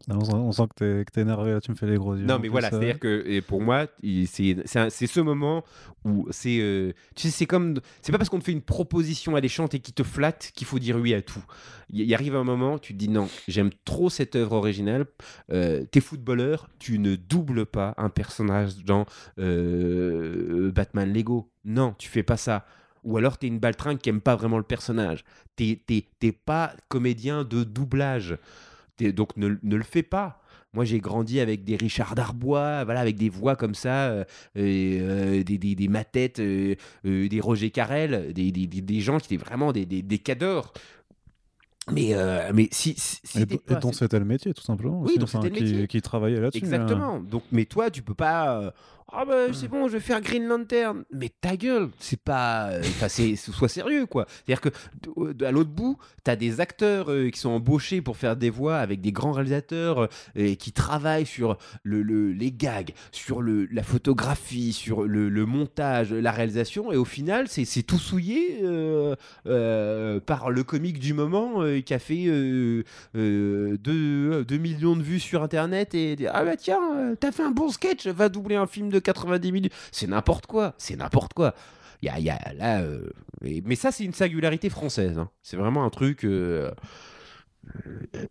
On, sent- on sent que t'es, énervé, là, tu me fais les gros yeux. Non, mais voilà, euh. c'est-à-dire que et pour moi, c'est ce moment où c'est. euh, tu sais, c'est comme. C'est pas parce qu'on te fait une proposition alléchante et qui te flatte qu'il faut dire oui à tout. Il il arrive un moment, tu te dis non, j'aime trop cette œuvre originale. Euh, T'es footballeur, tu ne doubles pas un personnage dans euh, Batman Lego. Non, tu fais pas ça. Ou alors t'es une baltringue qui aime pas vraiment le personnage. T'es pas comédien de doublage. Donc ne, ne le fais pas. Moi, j'ai grandi avec des Richard Darbois, voilà, avec des voix comme ça, euh, et, euh, des, des, des euh, euh, des Roger Carrel, des, des, des- gens qui étaient vraiment des, des, des cadors. Mais, euh, mais si, Et, pas- dont c'était le métier, tout simplement. Oui, aussi, dont enfin, le qui, métier. qui travaillait là-dessus. euh. Exactement. Donc, mais toi, tu peux pas. Euh, Ah bah c'est bon, je vais faire Green Lantern. Mais ta gueule, c'est pas. euh, Enfin, c'est sois sérieux quoi. C'est-à-dire que d- à l'autre bout, t'as des acteurs euh, qui sont embauchés pour faire des voix avec des grands réalisateurs euh, et qui travaillent sur le, le- les gags, sur le, la photographie, sur le, le montage, la réalisation. Et au final, c'est c'est tout souillé euh, euh, par le comique du moment euh, qui a fait. euh, 2 millions de vues sur internet et ah bah tiens euh, t'as fait un bon sketch va doubler un film de 90 minutes. C'est n'importe quoi c'est n'importe quoi. Y a, y a là euh, mais ça c'est une singularité française hein. c'est vraiment un truc euh, euh,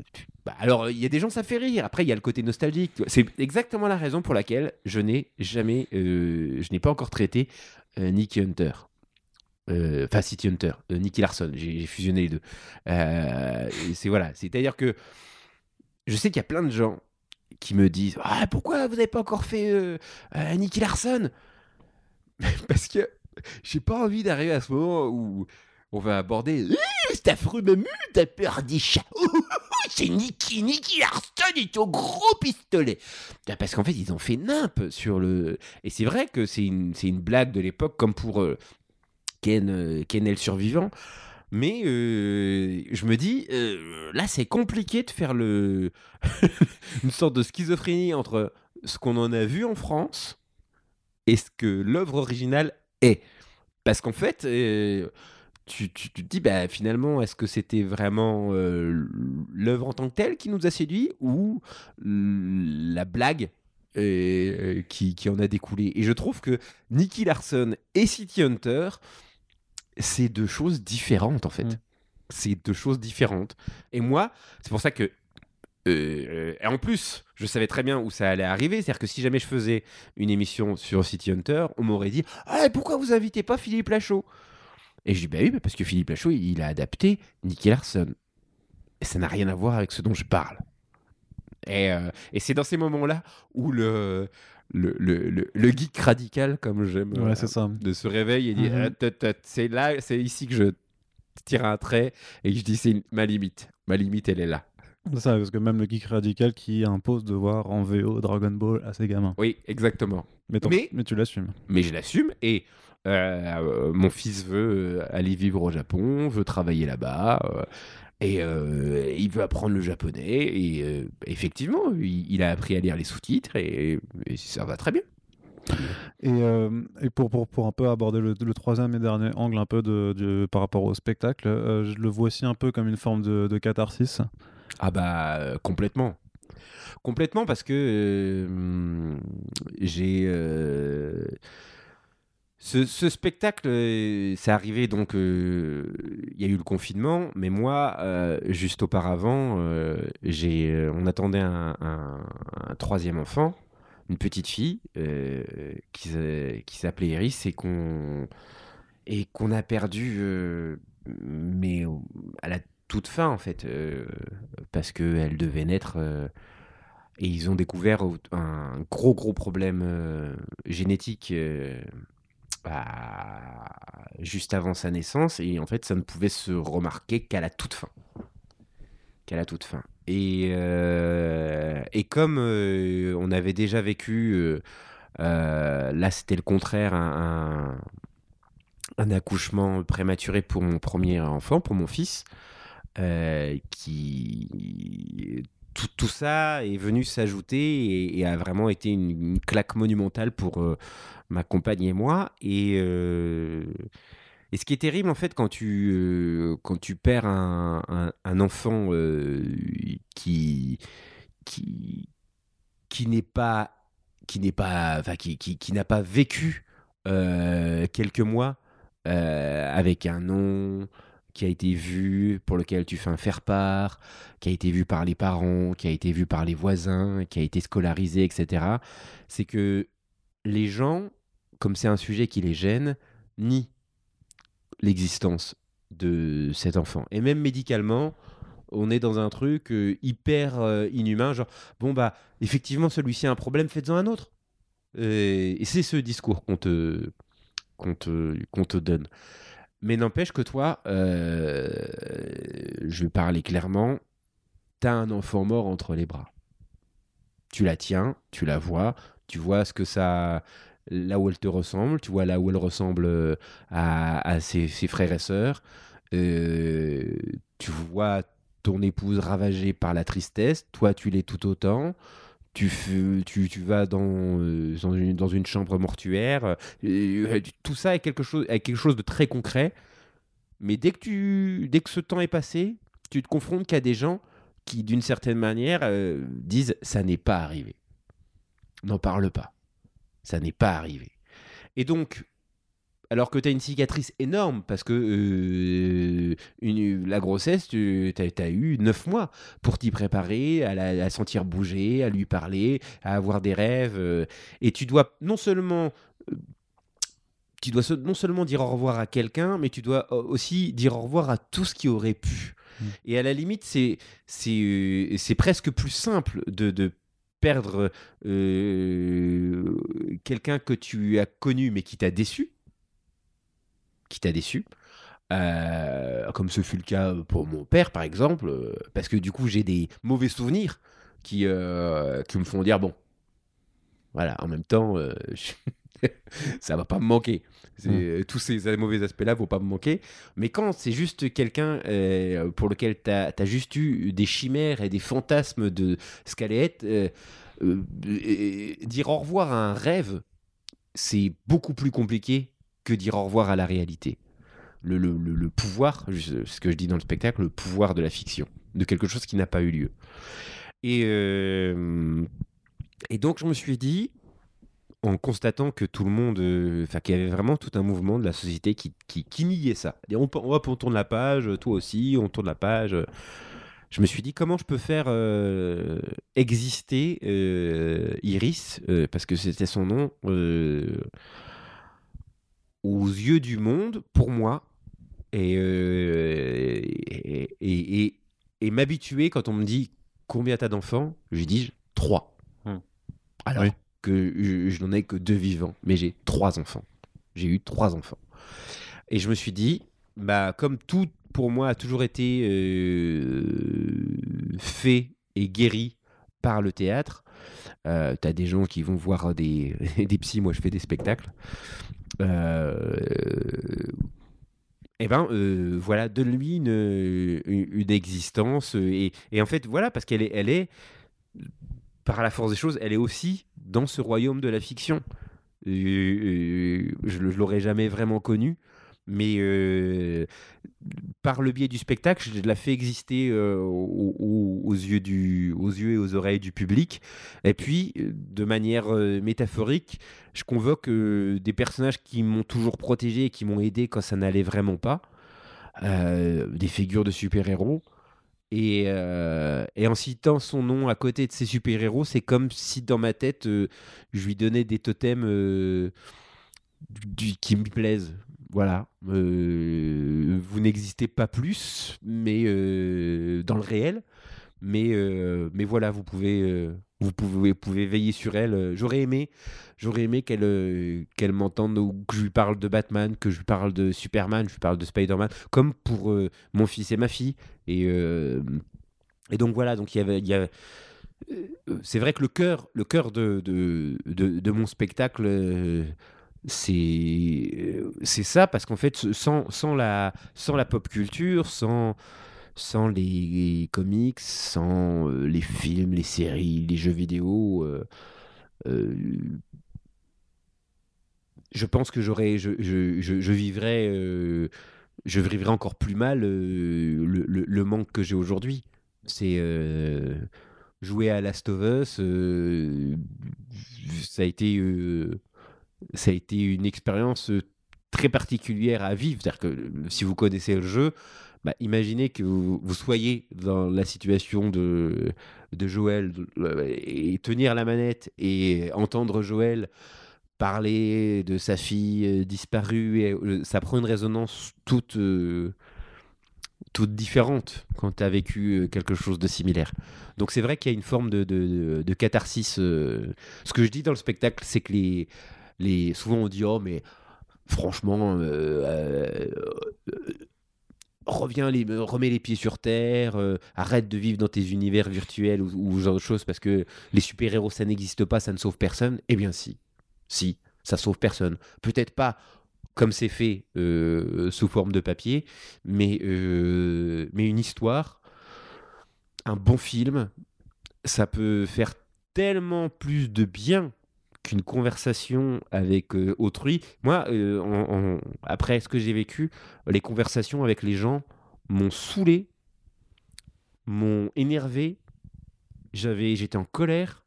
bah, alors il y a des gens ça fait rire. Après il y a le côté nostalgique c'est exactement la raison pour laquelle je n'ai jamais je n'ai pas encore traité Nicky Hunter. Enfin City Hunter, Nicky Larson, j'ai fusionné les deux. C'est voilà, c'est-à-dire que je sais qu'il y a plein de gens qui me disent ah pourquoi vous n'avez pas encore fait euh, euh, Nicky Larson? [LAUGHS] Parce que j'ai pas envie d'arriver à ce moment où on va aborder Euh, c'est affreux Mamu, t'as peur des chats. C'est Nicky, Nicky Larson est au gros pistolet. Ah, Parce qu'en fait, ils ont fait nimp sur le. Et c'est vrai que c'est une, une blague de l'époque, comme pour Ken, Ken le survivant. Mais euh, je me dis, euh, là, c'est compliqué de faire [LAUGHS] une sorte de schizophrénie entre ce qu'on en a vu en France et ce que l'œuvre originale est. Parce qu'en fait, euh, tu, te dis, bah, finalement, est-ce que c'était vraiment l'œuvre en tant que telle qui nous a séduit ou la blague qui, qui en a découlé? Et je trouve que Nicky Larson et City Hunter, c'est deux choses différentes en fait. Mm. C'est deux choses différentes. Et moi, c'est pour ça que. euh, et en plus, je savais très bien où ça allait arriver. C'est-à-dire que si jamais je faisais une émission sur City Hunter, on m'aurait dit Ah, pourquoi vous invitez pas Philippe Lachaud? Et je dis Bah oui, parce que Philippe Lachaud, il a adapté Nicky Larson. Et ça n'a rien à voir avec ce dont je parle. Et, euh, et c'est dans ces moments-là où le, le, le, le, le geek radical, comme j'aime euh, Ouais, ça. de se réveille et. Ah, tut, tut, c'est là, c'est ici que je tire un trait et que je dis c'est ma limite. Ma limite, elle est là. C'est ça, parce que même le geek radical qui impose de voir en VO Dragon Ball à ses gamins. Oui, exactement. Mais, Mais- mais tu l'assumes. Mais je l'assume et euh, euh, mon fils veut euh, aller vivre au Japon, veut travailler là-bas. Et euh, il veut apprendre le japonais. Et euh, effectivement, il, il a appris à lire les sous-titres et, et ça va très bien. Et, euh, et pour, pour, pour un peu aborder le, le troisième et dernier angle un peu de, de- par rapport au spectacle, je le vois aussi un peu comme une forme de, de catharsis. Ah bah complètement. Complètement parce que j'ai ce, spectacle, euh, c'est arrivé donc euh, il y a eu le confinement, mais moi euh, juste auparavant, j'ai on attendait un, un- troisième enfant, une petite fille qui, qui s'appelait Iris et qu'on et qu'on a perdu mais à la toute fin en fait parce qu'elle devait naître et ils ont découvert un gros gros problème génétique bah, juste avant sa naissance et en fait ça ne pouvait se remarquer qu'à la toute fin. Qu'à la toute fin. Et, euh, et comme euh, on avait déjà vécu euh, là c'était le contraire un, accouchement prématuré pour mon premier enfant pour mon fils qui tout, tout ça est venu s'ajouter et, a vraiment été une, claque monumentale pour euh, ma compagne et moi. Et, euh, et ce qui est terrible en fait quand tu, euh, quand tu perds un, un- un enfant qui, qui, qui n'est pas qui n'est pas enfin, qui, qui, qui n'a pas vécu quelques mois avec un nom qui a été vu, pour lequel tu fais un faire-part, qui a été vu par les parents, qui a été vu par les voisins, qui a été scolarisé, etc. C'est que les gens, comme c'est un sujet qui les gêne, nient l'existence de cet enfant. Et même médicalement, on est dans un truc euh, hyper euh, inhumain, genre, bon bah, effectivement, celui-ci a un problème, faites-en un autre. Et, c'est ce discours qu'on te, te, qu'on te donne. Mais n'empêche que toi, euh, je vais parler clairement, t'as un enfant mort entre les bras. Tu la tiens, tu la vois, tu vois ce que ça, là où elle te ressemble, tu vois là où elle ressemble euh, à, ses frères et sœurs. Euh, tu vois ton épouse ravagée par la tristesse, toi tu l'es tout autant. Tu, tu, tu vas dans, euh, dans, une, dans une chambre mortuaire. euh, tout ça est quelque, chose, est quelque chose de très concret. Mais dès que, tu, dès que ce temps est passé, tu te confrontes qu'à des gens qui, d'une certaine manière, euh, disent ça n'est pas arrivé. N'en parle pas. Ça n'est pas arrivé. Et donc, alors que tu as une cicatrice énorme, parce que euh, une, la grossesse, tu as, eu neuf mois pour t'y préparer, à la à sentir bouger, à lui parler, à avoir des rêves. euh, et tu dois non seulement euh, tu dois non seulement dire au revoir à quelqu'un, mais tu dois aussi dire au revoir à tout ce qui aurait pu. Mm. Et à la limite, c'est presque plus simple de, de perdre quelqu'un que tu as connu mais qui t'a déçu, qui t'a déçu. Euh, comme ce fut le cas pour mon père, par exemple, euh, parce que du coup j'ai des mauvais souvenirs qui, euh, qui me font dire bon, voilà, en même temps, euh, je- [LAUGHS] ça va pas me manquer. C'est- Tous ces mauvais aspects-là vont pas me manquer. Mais quand c'est juste quelqu'un pour lequel tu as, juste eu des chimères et des fantasmes de ce qu'allait être, dire au revoir à un rêve, c'est beaucoup plus compliqué que dire au revoir à la réalité. Le, le- le- pouvoir, ce que je dis dans le spectacle, le pouvoir de la fiction, de quelque chose qui n'a pas eu lieu. Et, euh, donc, je me suis dit, en constatant que tout le monde, euh, enfin, qu'il y avait vraiment tout un mouvement de la société qui, qui, qui niait ça. On, hop, on tourne la page, toi aussi, on tourne la page. Je me suis dit, comment je peux faire euh, exister Iris, parce que c'était son nom, aux yeux du monde, pour moi, et, euh, et, et- et- et m'habituer quand on me dit combien t'as d'enfants, je dis trois. Hmm. Alors Oui. que je, je n'en ai que deux vivants, mais j'ai trois enfants. J'ai eu trois enfants. Et je me suis dit, bah, comme tout pour moi a toujours été euh, fait et guéri par le théâtre, euh, t'as des gens qui vont voir des, [LAUGHS] des psys, moi je fais des spectacles. Euh, et ben euh, voilà, donne-lui une, une, existence. euh, Et, en fait, voilà, parce qu'elle est, elle est, par la force des choses, elle est aussi dans ce royaume de la fiction. Je ne l'aurais jamais vraiment connue, mais euh, par le biais du spectacle, je la fais exister euh, aux, yeux du, aux yeux et aux oreilles du public. Et puis, euh, de manière euh, métaphorique, je convoque des personnages qui m'ont toujours protégé et qui m'ont aidé quand ça n'allait vraiment pas. Des figures de super-héros. Et, euh, et en citant son nom à côté de ces super-héros, c'est comme si dans ma tête, euh, je lui donnais des totems euh, du- qui me plaisent. Voilà. Euh, vous n'existez pas plus, mais euh, dans le réel. Mais, euh, voilà, vous pouvez, veiller sur elle. J'aurais aimé, j'aurais aimé qu'elle m'entende ou que je lui parle de Batman, que je lui parle de Superman, je lui parle de Spider-Man, comme pour mon fils et ma fille. Et, donc voilà, donc il y avait, y c'est vrai que le cœur, le cœur de, mon spectacle, c'est c'est ça, parce qu'en fait, sans, sans, la, sans la pop culture, sans, sans les comics, sans euh, les films, les séries, les jeux vidéo, euh, euh, je pense que j'aurais, je, je, vivrais, je vivrais encore plus mal le, le- le manque que j'ai aujourd'hui. C'est jouer à Last of Us, ça a été, ça a été une expérience euh, très particulière à vivre. C'est-à-dire que euh, si vous connaissez le jeu, bah, imaginez que vous, soyez dans la situation de, Joël euh, et tenir la manette et entendre Joël parler de sa fille disparue, ça prend une résonance toute, toute différente quand tu as vécu quelque chose de similaire. Donc c'est vrai qu'il y a une forme de, de, catharsis. Ce que je dis dans le spectacle, c'est que les, les, souvent on dit oh mais franchement euh, euh, euh, reviens les, remets les pieds sur terre, arrête de vivre dans tes univers virtuels ou, ou genre de choses parce que les super-héros ça n'existe pas, ça ne sauve personne. Eh bien si, si, ça sauve personne. Peut-être pas comme c'est fait sous forme de papier, mais, mais une histoire, un bon film, ça peut faire tellement plus de bien qu'une conversation avec euh, autrui. Moi, euh, après ce que j'ai vécu, les conversations avec les gens m'ont saoulé, m'ont énervé. J'avais, j'étais en colère,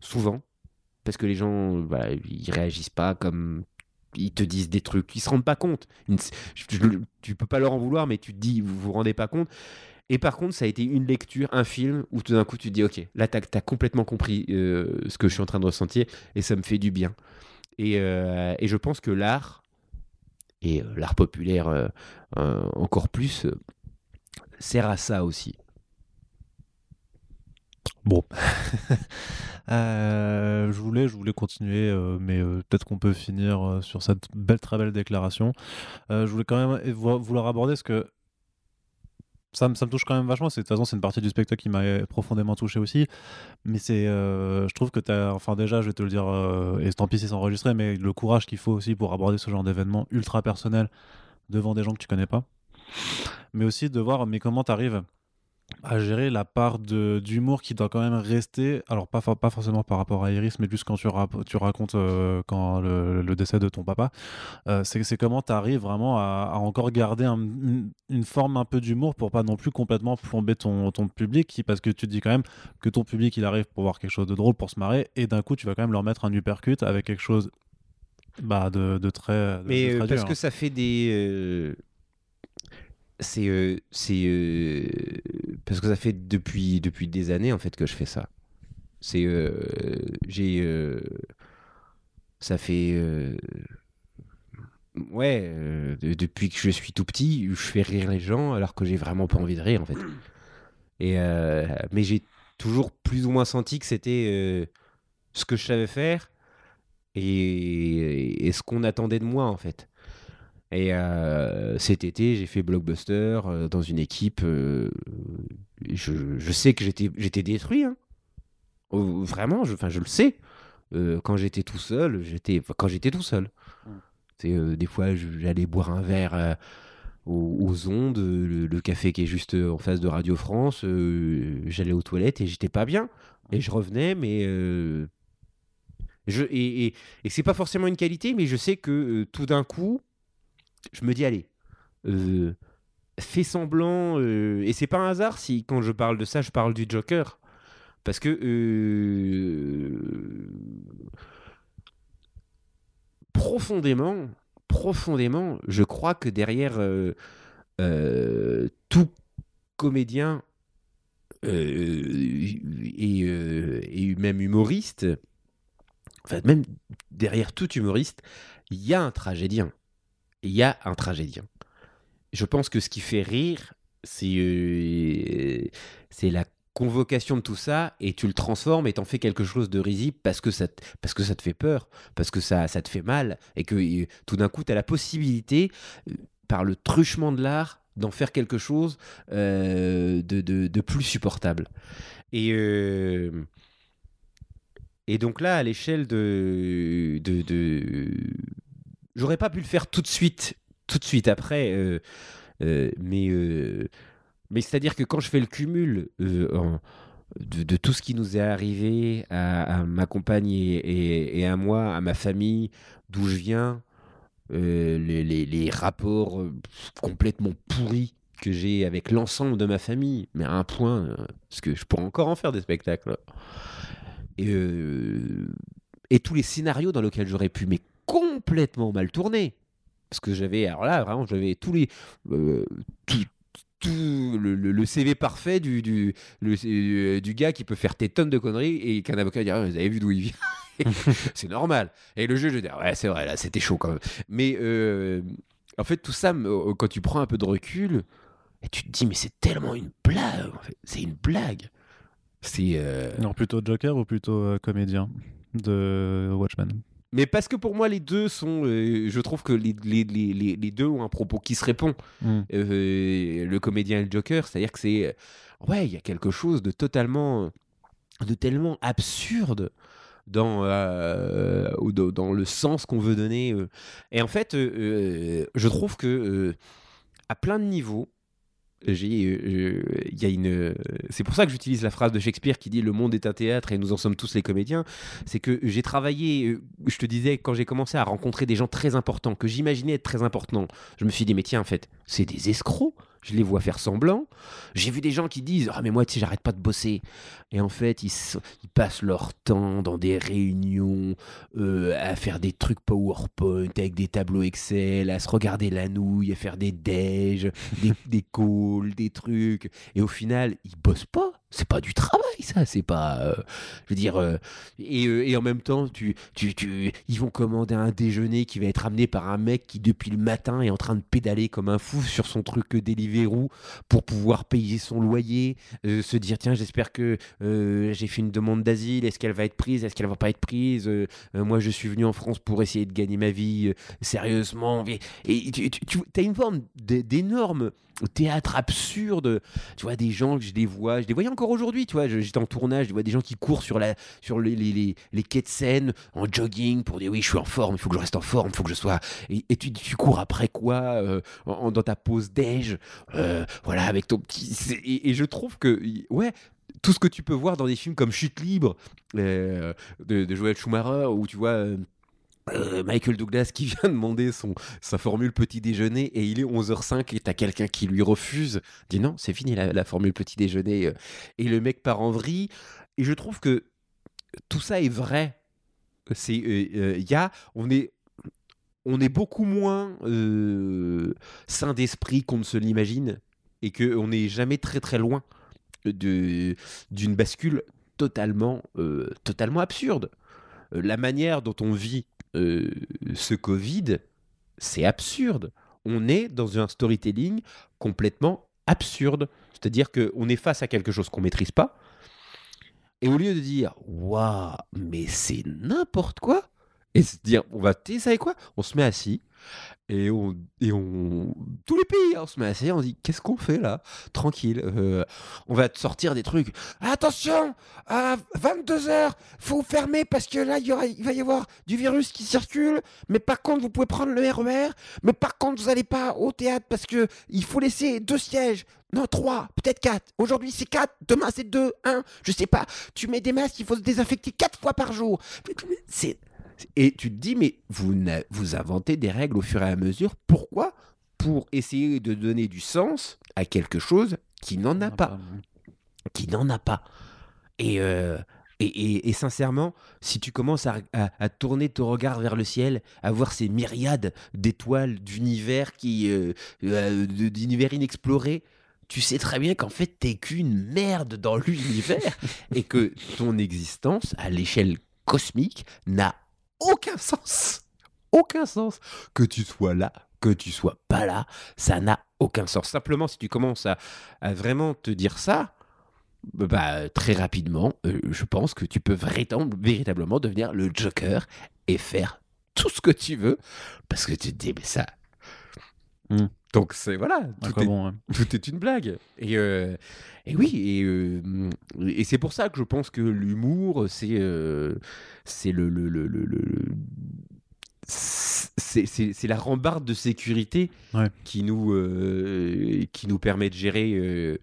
souvent, parce que les gens, ils réagissent pas comme ils te disent des trucs, ils se rendent pas compte. Je- tu peux pas leur en vouloir, mais tu te dis, vous vous rendez pas compte. Et par contre, ça a été une lecture, un film, où tout d'un coup tu te dis, ok, là t'as as complètement compris euh, ce que je suis en train de ressentir, et ça me fait du bien. Et, euh, je pense que l'art, et euh, l'art populaire encore plus, sert à ça aussi. Bon. [LAUGHS] Je, voulais, je voulais continuer, mais peut-être qu'on peut finir sur cette belle, très belle déclaration. Je voulais quand même vo- vouloir aborder ce que ça, me- touche quand même vachement. De toute façon, c'est une partie du spectacle qui m'a profondément touché aussi. Mais c'est, euh, je trouve que tu enfin déjà, je vais te le dire, euh, et tant pis si c'est enregistré, mais le courage qu'il faut aussi pour aborder ce genre d'événement ultra personnel devant des gens que tu connais pas. Mais aussi de voir, mais comment tu arrives à gérer la part d'humour qui doit quand même rester, alors pas, pas forcément par rapport à Iris, mais juste quand tu, racontes euh, quand le, le décès de ton papa, euh, c'est comment tu arrives vraiment à, à encore garder un- une, une forme un peu d'humour pour pas non plus complètement plomber ton, ton public, qui- parce que tu te dis quand même que ton public il arrive pour voir quelque chose de drôle, pour se marrer, et d'un coup tu vas quand même leur mettre un uppercut avec quelque chose bah, de, de très... de- Mais de euh, très parce dur, que hein. ça fait des. euh, C'est. euh, c'est. euh, Parce que ça fait depuis, depuis des années, en fait, que je fais ça. C'est. euh, J'ai. euh, Ça fait. euh, Ouais, de- depuis que je suis tout petit, je fais rire les gens alors que j'ai vraiment pas envie de rire, en fait. Et Mais j'ai toujours plus ou moins senti que c'était ce que je savais faire et, et ce qu'on attendait de moi en fait. Et euh, cet été, j'ai fait Blockbuster euh, dans une équipe. euh, je, je sais que j'étais détruit. hein. Oh, vraiment, je, je le sais. Quand j'étais tout seul, j'étais quand j'étais tout seul. Mm. Des fois, j'allais boire un verre aux, aux ondes, le, le café qui est juste en face de Radio France. j'allais aux toilettes et j'étais pas bien. Et je revenais, mais je, et, et, et c'est pas forcément une qualité, mais je sais que tout d'un coup, je me dis, allez, euh, fais semblant. euh, et c'est pas un hasard si, quand je parle de ça, je parle du Joker. Parce que. euh, profondément, profondément, je crois que derrière tout comédien et, et même humoriste, enfin même derrière tout humoriste, il y a un tragédien. Il y a un tragédien. Je pense que ce qui fait rire, c'est euh, c'est la convocation de tout ça et tu le transformes et t'en fais quelque chose de risible parce que ça te, parce que ça te fait peur, parce que ça, ça te fait mal et que euh, tout d'un coup tu as la possibilité euh, par le truchement de l'art d'en faire quelque chose de, plus supportable. Et, donc là, à l'échelle de- J'aurais pas pu le faire tout de suite, tout de suite après, euh, euh, mais, euh, mais c'est-à-dire que quand je fais le cumul de, tout ce qui nous est arrivé à, ma compagne et, à moi, à ma famille, d'où je viens, les, rapports complètement pourris que j'ai avec l'ensemble de ma famille, mais à un point, parce que je pourrais encore en faire des spectacles. Et, et tous les scénarios dans lesquels j'aurais pu, mais complètement mal tourner. Parce que j'avais, alors là, vraiment, j'avais tous les. euh, tout, le, CV parfait du, euh, du gars qui peut faire tes tonnes de conneries et qu'un avocat dirait Vous avez vu d'où il vient? [LAUGHS] C'est normal. Et le juge, je dis Ouais, c'est vrai, là, c'était chaud quand même. Mais euh, en fait, tout ça, quand tu prends un peu de recul, et tu te dis Mais c'est tellement une blague. C'est une blague. C'est. Non, plutôt Joker ou plutôt comédien de Watchmen? Mais parce que pour moi, les deux sont. euh, je trouve que les, les, les, les- les deux ont un propos qui se répond. Mm. Euh, le comédien et le Joker, c'est-à-dire que c'est. euh, Ouais, il y a quelque chose de totalement. de tellement absurde dans, euh, dans, le sens qu'on veut donner. Et en fait, je trouve que. à plein de niveaux, il y a une, euh, c'est pour ça que j'utilise la phrase de Shakespeare qui dit le monde est un théâtre et nous en sommes tous les comédiens. C'est que j'ai travaillé, euh, je te disais, quand j'ai commencé à rencontrer des gens très importants, que j'imaginais être très importants, je me suis dit, mais tiens, en fait, c'est des escrocs. Je les vois faire semblant. J'ai vu des gens qui disent Ah, mais moi, tu sais, j'arrête pas de bosser. Et en fait, ils, passent leur temps dans des réunions euh, à faire des trucs PowerPoint avec des tableaux Excel, à se regarder la nouille, à faire des déj, des, [LAUGHS] des calls, des trucs. Et au final, ils bossent pas. C'est pas du travail, ça. C'est pas. euh, je veux dire. euh, et, euh, et en même temps, tu, tu, tu, ils vont commander un déjeuner qui va être amené par un mec qui, depuis le matin, est en train de pédaler comme un fou sur son truc Deliveroo pour pouvoir payer son loyer, se dire tiens, j'espère que j'ai fait une demande d'asile, est-ce qu'elle va être prise, est-ce qu'elle va pas être prise Moi, je suis venu en France pour essayer de gagner ma vie sérieusement. Et, et tu, tu, as une forme d'énorme théâtre absurde. Tu vois, des gens, je les vois, je les voyais encore aujourd'hui, tu vois, j'étais en tournage, je vois des gens qui courent sur, la, sur les, les, les, les quais de Seine en jogging pour dire oui, je suis en forme, il faut que je reste en forme, il faut que je sois. Et, tu, tu cours après quoi euh, dans ta pause déj, euh, voilà, avec ton petit. et je trouve que, ouais, tout ce que tu peux voir dans des films comme Chute libre euh, de, de Joël Schumacher, où tu vois. Euh, Michael Douglas qui [LAUGHS] vient demander son, sa formule petit déjeuner et il est 11h05 et t'as quelqu'un qui lui refuse, dit non, c'est fini la, la formule petit déjeuner euh, et le mec part en vrille. Et je trouve que tout ça est vrai. C'est, euh, euh, il y a, on est, on est beaucoup moins euh, sain d'esprit qu'on ne se l'imagine et qu'on n'est jamais très très loin de, d'une bascule totalement, totalement absurde. La manière dont on vit euh, ce Covid, c'est absurde. On est dans un storytelling complètement absurde. C'est-à-dire qu'on est face à quelque chose qu'on maîtrise pas. Et au lieu de dire Waouh, mais c'est n'importe quoi Et se dire On va, tu sais, quoi On se met assis. Et on, et on. Tous les pays, hein, on se met assis. On dit Qu'est-ce qu'on fait là? Tranquille. euh, on va te sortir des trucs. Attention À 22h, faut fermer parce que là, il, va y avoir du virus qui circule. Mais par contre, vous pouvez prendre le RER. Mais par contre, vous n'allez pas au théâtre parce que il faut laisser deux sièges. Non, trois, peut-être quatre. Aujourd'hui, c'est quatre. Demain, c'est deux, un. Je sais pas. Tu mets des masques, il faut se désinfecter quatre fois par jour. C'est. Et tu te dis, mais vous, vous inventez des règles au fur et à mesure. Pourquoi? Pour essayer de donner du sens à quelque chose qui n'en a pas qui n'en a pas. Et, euh, et, et- et sincèrement, si tu commences à, à- à tourner ton regard vers le ciel, à voir ces myriades d'étoiles d'univers qui euh, euh, d'univers inexplorés, tu sais très bien qu'en fait, t'es qu'une merde dans [LAUGHS] l'univers et que ton existence, à l'échelle cosmique, n'a aucun sens. Aucun sens. Que tu sois là, que tu sois pas là, ça n'a aucun sens. Simplement, si tu commences à, vraiment te dire ça, bah, très rapidement, euh, je pense que tu peux véritab- véritablement devenir le Joker et faire tout ce que tu veux parce que tu te dis, mais ça. Hmm. Donc, c'est voilà, tout est, bon, ouais. tout est une blague. Et, euh, et oui, et, euh, et c'est pour ça que je pense que l'humour, c'est euh, c'est le, le, le, le- le- c'est la rambarde de sécurité Ouais. qui nous qui nous permet de gérer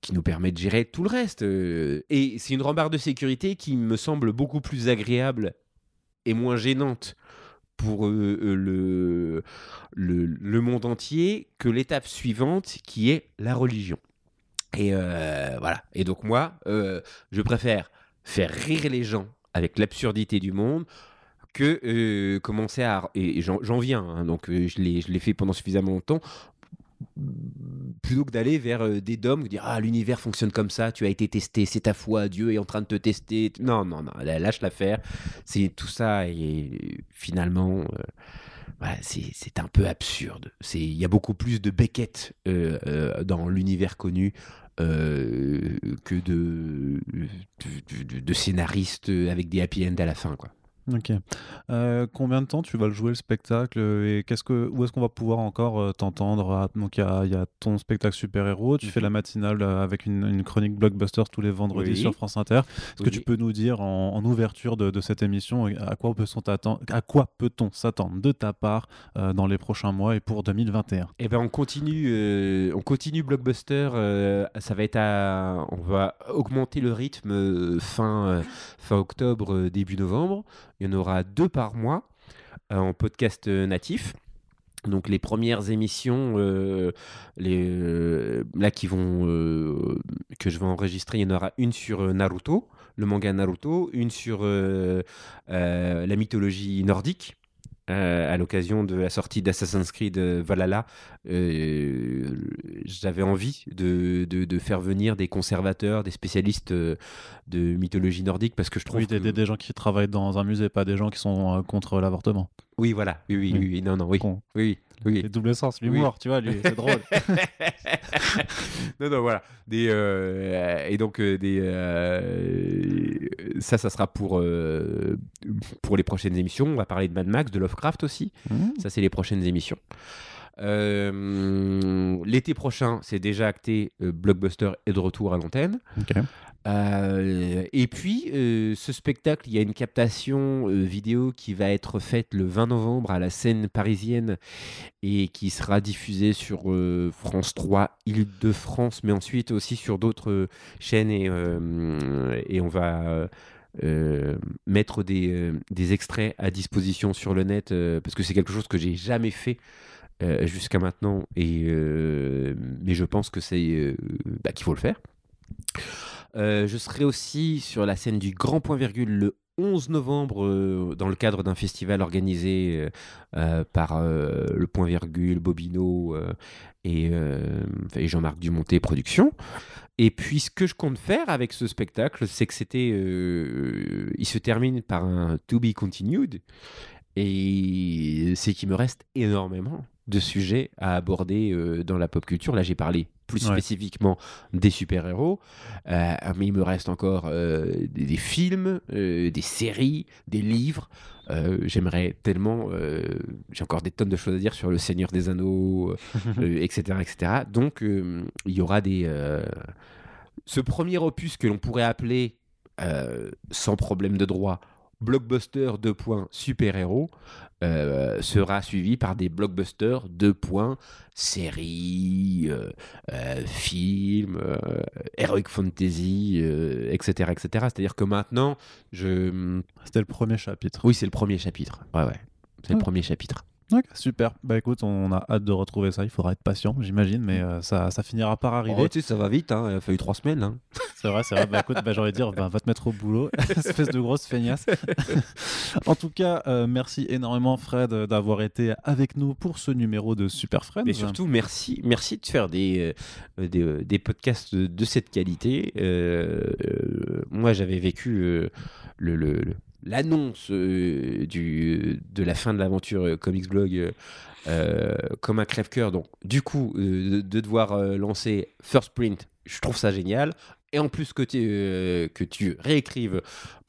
qui nous permet de gérer tout le reste. et c'est une rambarde de sécurité qui me semble beaucoup plus agréable et moins gênante pour euh, euh, le, le, monde entier que l'étape suivante qui est la religion. Et euh, voilà. Et donc moi, je préfère faire rire les gens avec l'absurdité du monde que commencer à... Et j'en viens, hein, donc je l'ai fait pendant suffisamment longtemps plutôt que d'aller vers euh, des dômes, dire ah l'univers fonctionne comme ça, tu as été testé, c'est ta foi, Dieu est en train de te tester. Non non non, lâche l'affaire. C'est tout ça et finalement euh, c'est un peu absurde. C'est il y a beaucoup plus de Beckett euh, dans l'univers connu. que de, de, de- de scénaristes avec des happy end à la fin quoi. Ok. Euh, combien de temps tu vas le jouer le spectacle et qu'est-ce que où est-ce qu'on va pouvoir encore euh, t'entendre Ah, Donc il y a, il y a ton spectacle super héros, tu Mhm. fais la matinale euh, avec une, une chronique blockbuster tous les vendredis Oui. sur France Inter. Est-ce que tu peux nous dire en, en ouverture de, de cette émission euh, à quoi peut-on t'attendre- à quoi peut-on s'attendre de ta part euh, dans les prochains mois et pour 2021 Eh ben on continue, euh, on continue blockbuster. euh, ça va être à, on va augmenter le rythme euh, fin euh, fin octobre euh, début novembre. Il y en aura deux par mois euh, en podcast euh, natif. Donc les premières émissions, euh, que je vais enregistrer, il y en aura une sur Naruto, le manga Naruto, une sur la mythologie nordique. Euh, à l'occasion de la sortie d'Assassin's Creed euh, Valhalla, euh, j'avais envie de, de- de faire venir des conservateurs, des spécialistes de mythologie nordique, parce que je trouve Oui, des, que- des- gens qui travaillent dans un musée, pas des gens qui sont contre l'avortement. Oui, voilà. Oui, oui, Oui. oui, oui, non, non, oui, Con. oui, oui. Les double sens, l'humour, tu vois, c'est drôle. [LAUGHS] [LAUGHS] non, non, voilà. Des, euh, et donc, euh, des, euh, ça, ça sera pour, euh, pour les prochaines émissions. On va parler de Mad Max, de Lovecraft aussi. Mhm. Ça, c'est les prochaines émissions. L'été prochain, c'est déjà acté, Blockbuster est de retour à l'antenne. Ok. Euh, et puis, euh, ce spectacle, il y a une captation euh, vidéo qui va être faite le 20 novembre à la scène parisienne et qui sera diffusée sur France 3, Île-de-France, mais ensuite aussi sur d'autres chaînes. Et, on va mettre des, extraits à disposition sur le net parce que c'est quelque chose que j'ai jamais fait. jusqu'à maintenant et mais je pense que c'est bah, qu'il faut le faire euh, je serai aussi sur la scène du Grand Point Virgule le 11 novembre euh, dans le cadre d'un festival organisé euh, par le Point Virgule, Bobino et, et Jean-Marc Dumonté Productions. Et puis ce que je compte faire avec ce spectacle, c'est que c'était, il se termine par un To Be Continued et c'est qu'il me reste énormément de sujets à aborder dans la pop culture. Là, j'ai parlé plus Ouais. spécifiquement des super-héros, euh, mais il me reste encore euh, des, des films, euh, des séries, des livres. J'aimerais tellement. j'ai encore des tonnes de choses à dire sur Le Seigneur des Anneaux, [LAUGHS] etc., etc. Donc, il y aura des. ce premier opus que l'on pourrait appeler, sans problème de droit, blockbuster 2. super-héros, euh, sera suivi par des blockbusters 2. séries, euh, euh, films, euh, heroic fantasy, etc., etc. C'est-à-dire que maintenant, je. C'était le premier chapitre. Oui, c'est le premier chapitre. Ouais, ouais. C'est le premier chapitre. Super. Bah écoute, on a hâte de retrouver ça. Il faudra être patient, j'imagine, mais euh, ça, ça finira par arriver. Oh, tu sais, ça va vite, hein. il a fallu trois semaines. Hein. [LAUGHS] C'est vrai, c'est vrai. Bah écoute, bah, de dire, bah, va te mettre au boulot, [LAUGHS] espèce de grosse feignasse. [LAUGHS] en tout cas, euh, merci énormément, Fred, d'avoir été avec nous pour ce numéro de Super Friends. Mais surtout, merci, merci de faire des, euh, des, euh, des podcasts de, de cette qualité. Euh, euh, moi, j'avais vécu euh, le- le- le- l'annonce euh, du de la fin de l'aventure euh, Comics Blog euh, comme un crève-cœur. Donc, du coup, de, de devoir lancer First Print, je trouve ça génial. Et en plus que tu, que tu réécrives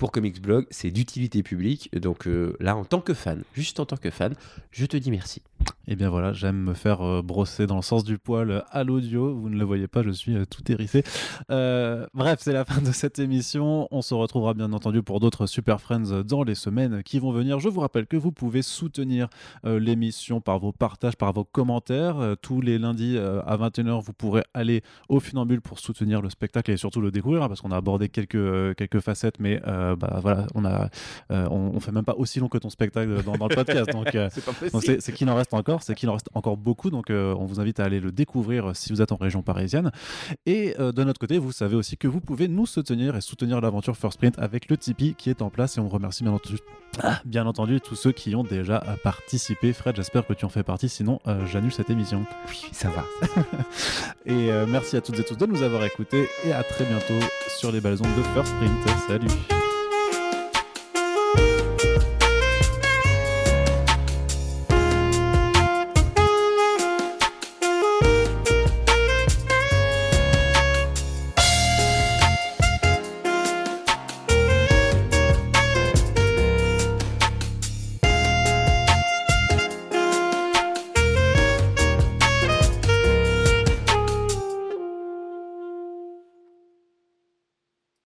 pour Comics Blog, c'est d'utilité publique. Donc euh, là, en tant que fan, juste en tant que fan, je te dis merci. Et bien voilà, j'aime me faire euh, brosser dans le sens du poil euh, à l'audio. Vous ne le voyez pas, je suis tout hérissé. Bref, c'est la fin de cette émission. On se retrouvera bien entendu pour d'autres Super Friends dans les semaines qui vont venir. Je vous rappelle que vous pouvez soutenir l'émission par vos partages, par vos commentaires. Tous les lundis à 21h, vous pourrez aller au Funambule pour soutenir le spectacle et surtout le découvrir hein, parce qu'on a abordé quelques, quelques facettes, mais euh, bah, voilà, on a, euh, on, on fait même pas aussi long que ton spectacle dans, dans le podcast. Donc, euh, [LAUGHS] C'est qu'il en reste encore, c'est qu'il en reste encore beaucoup, donc euh, on vous invite à aller le découvrir si vous êtes en région parisienne. Et euh, de notre côté, vous savez aussi que vous pouvez nous soutenir et soutenir l'aventure First Print avec le Tipeee qui est en place et on remercie bien entendu, ah, bien entendu tous ceux qui ont déjà participé. Fred, j'espère que tu en fais partie, sinon euh, j'annule cette émission. Oui, ça va. [LAUGHS] Et euh, merci à toutes et tous de nous avoir écoutés et à très bientôt sur les balsons de First Print. Salut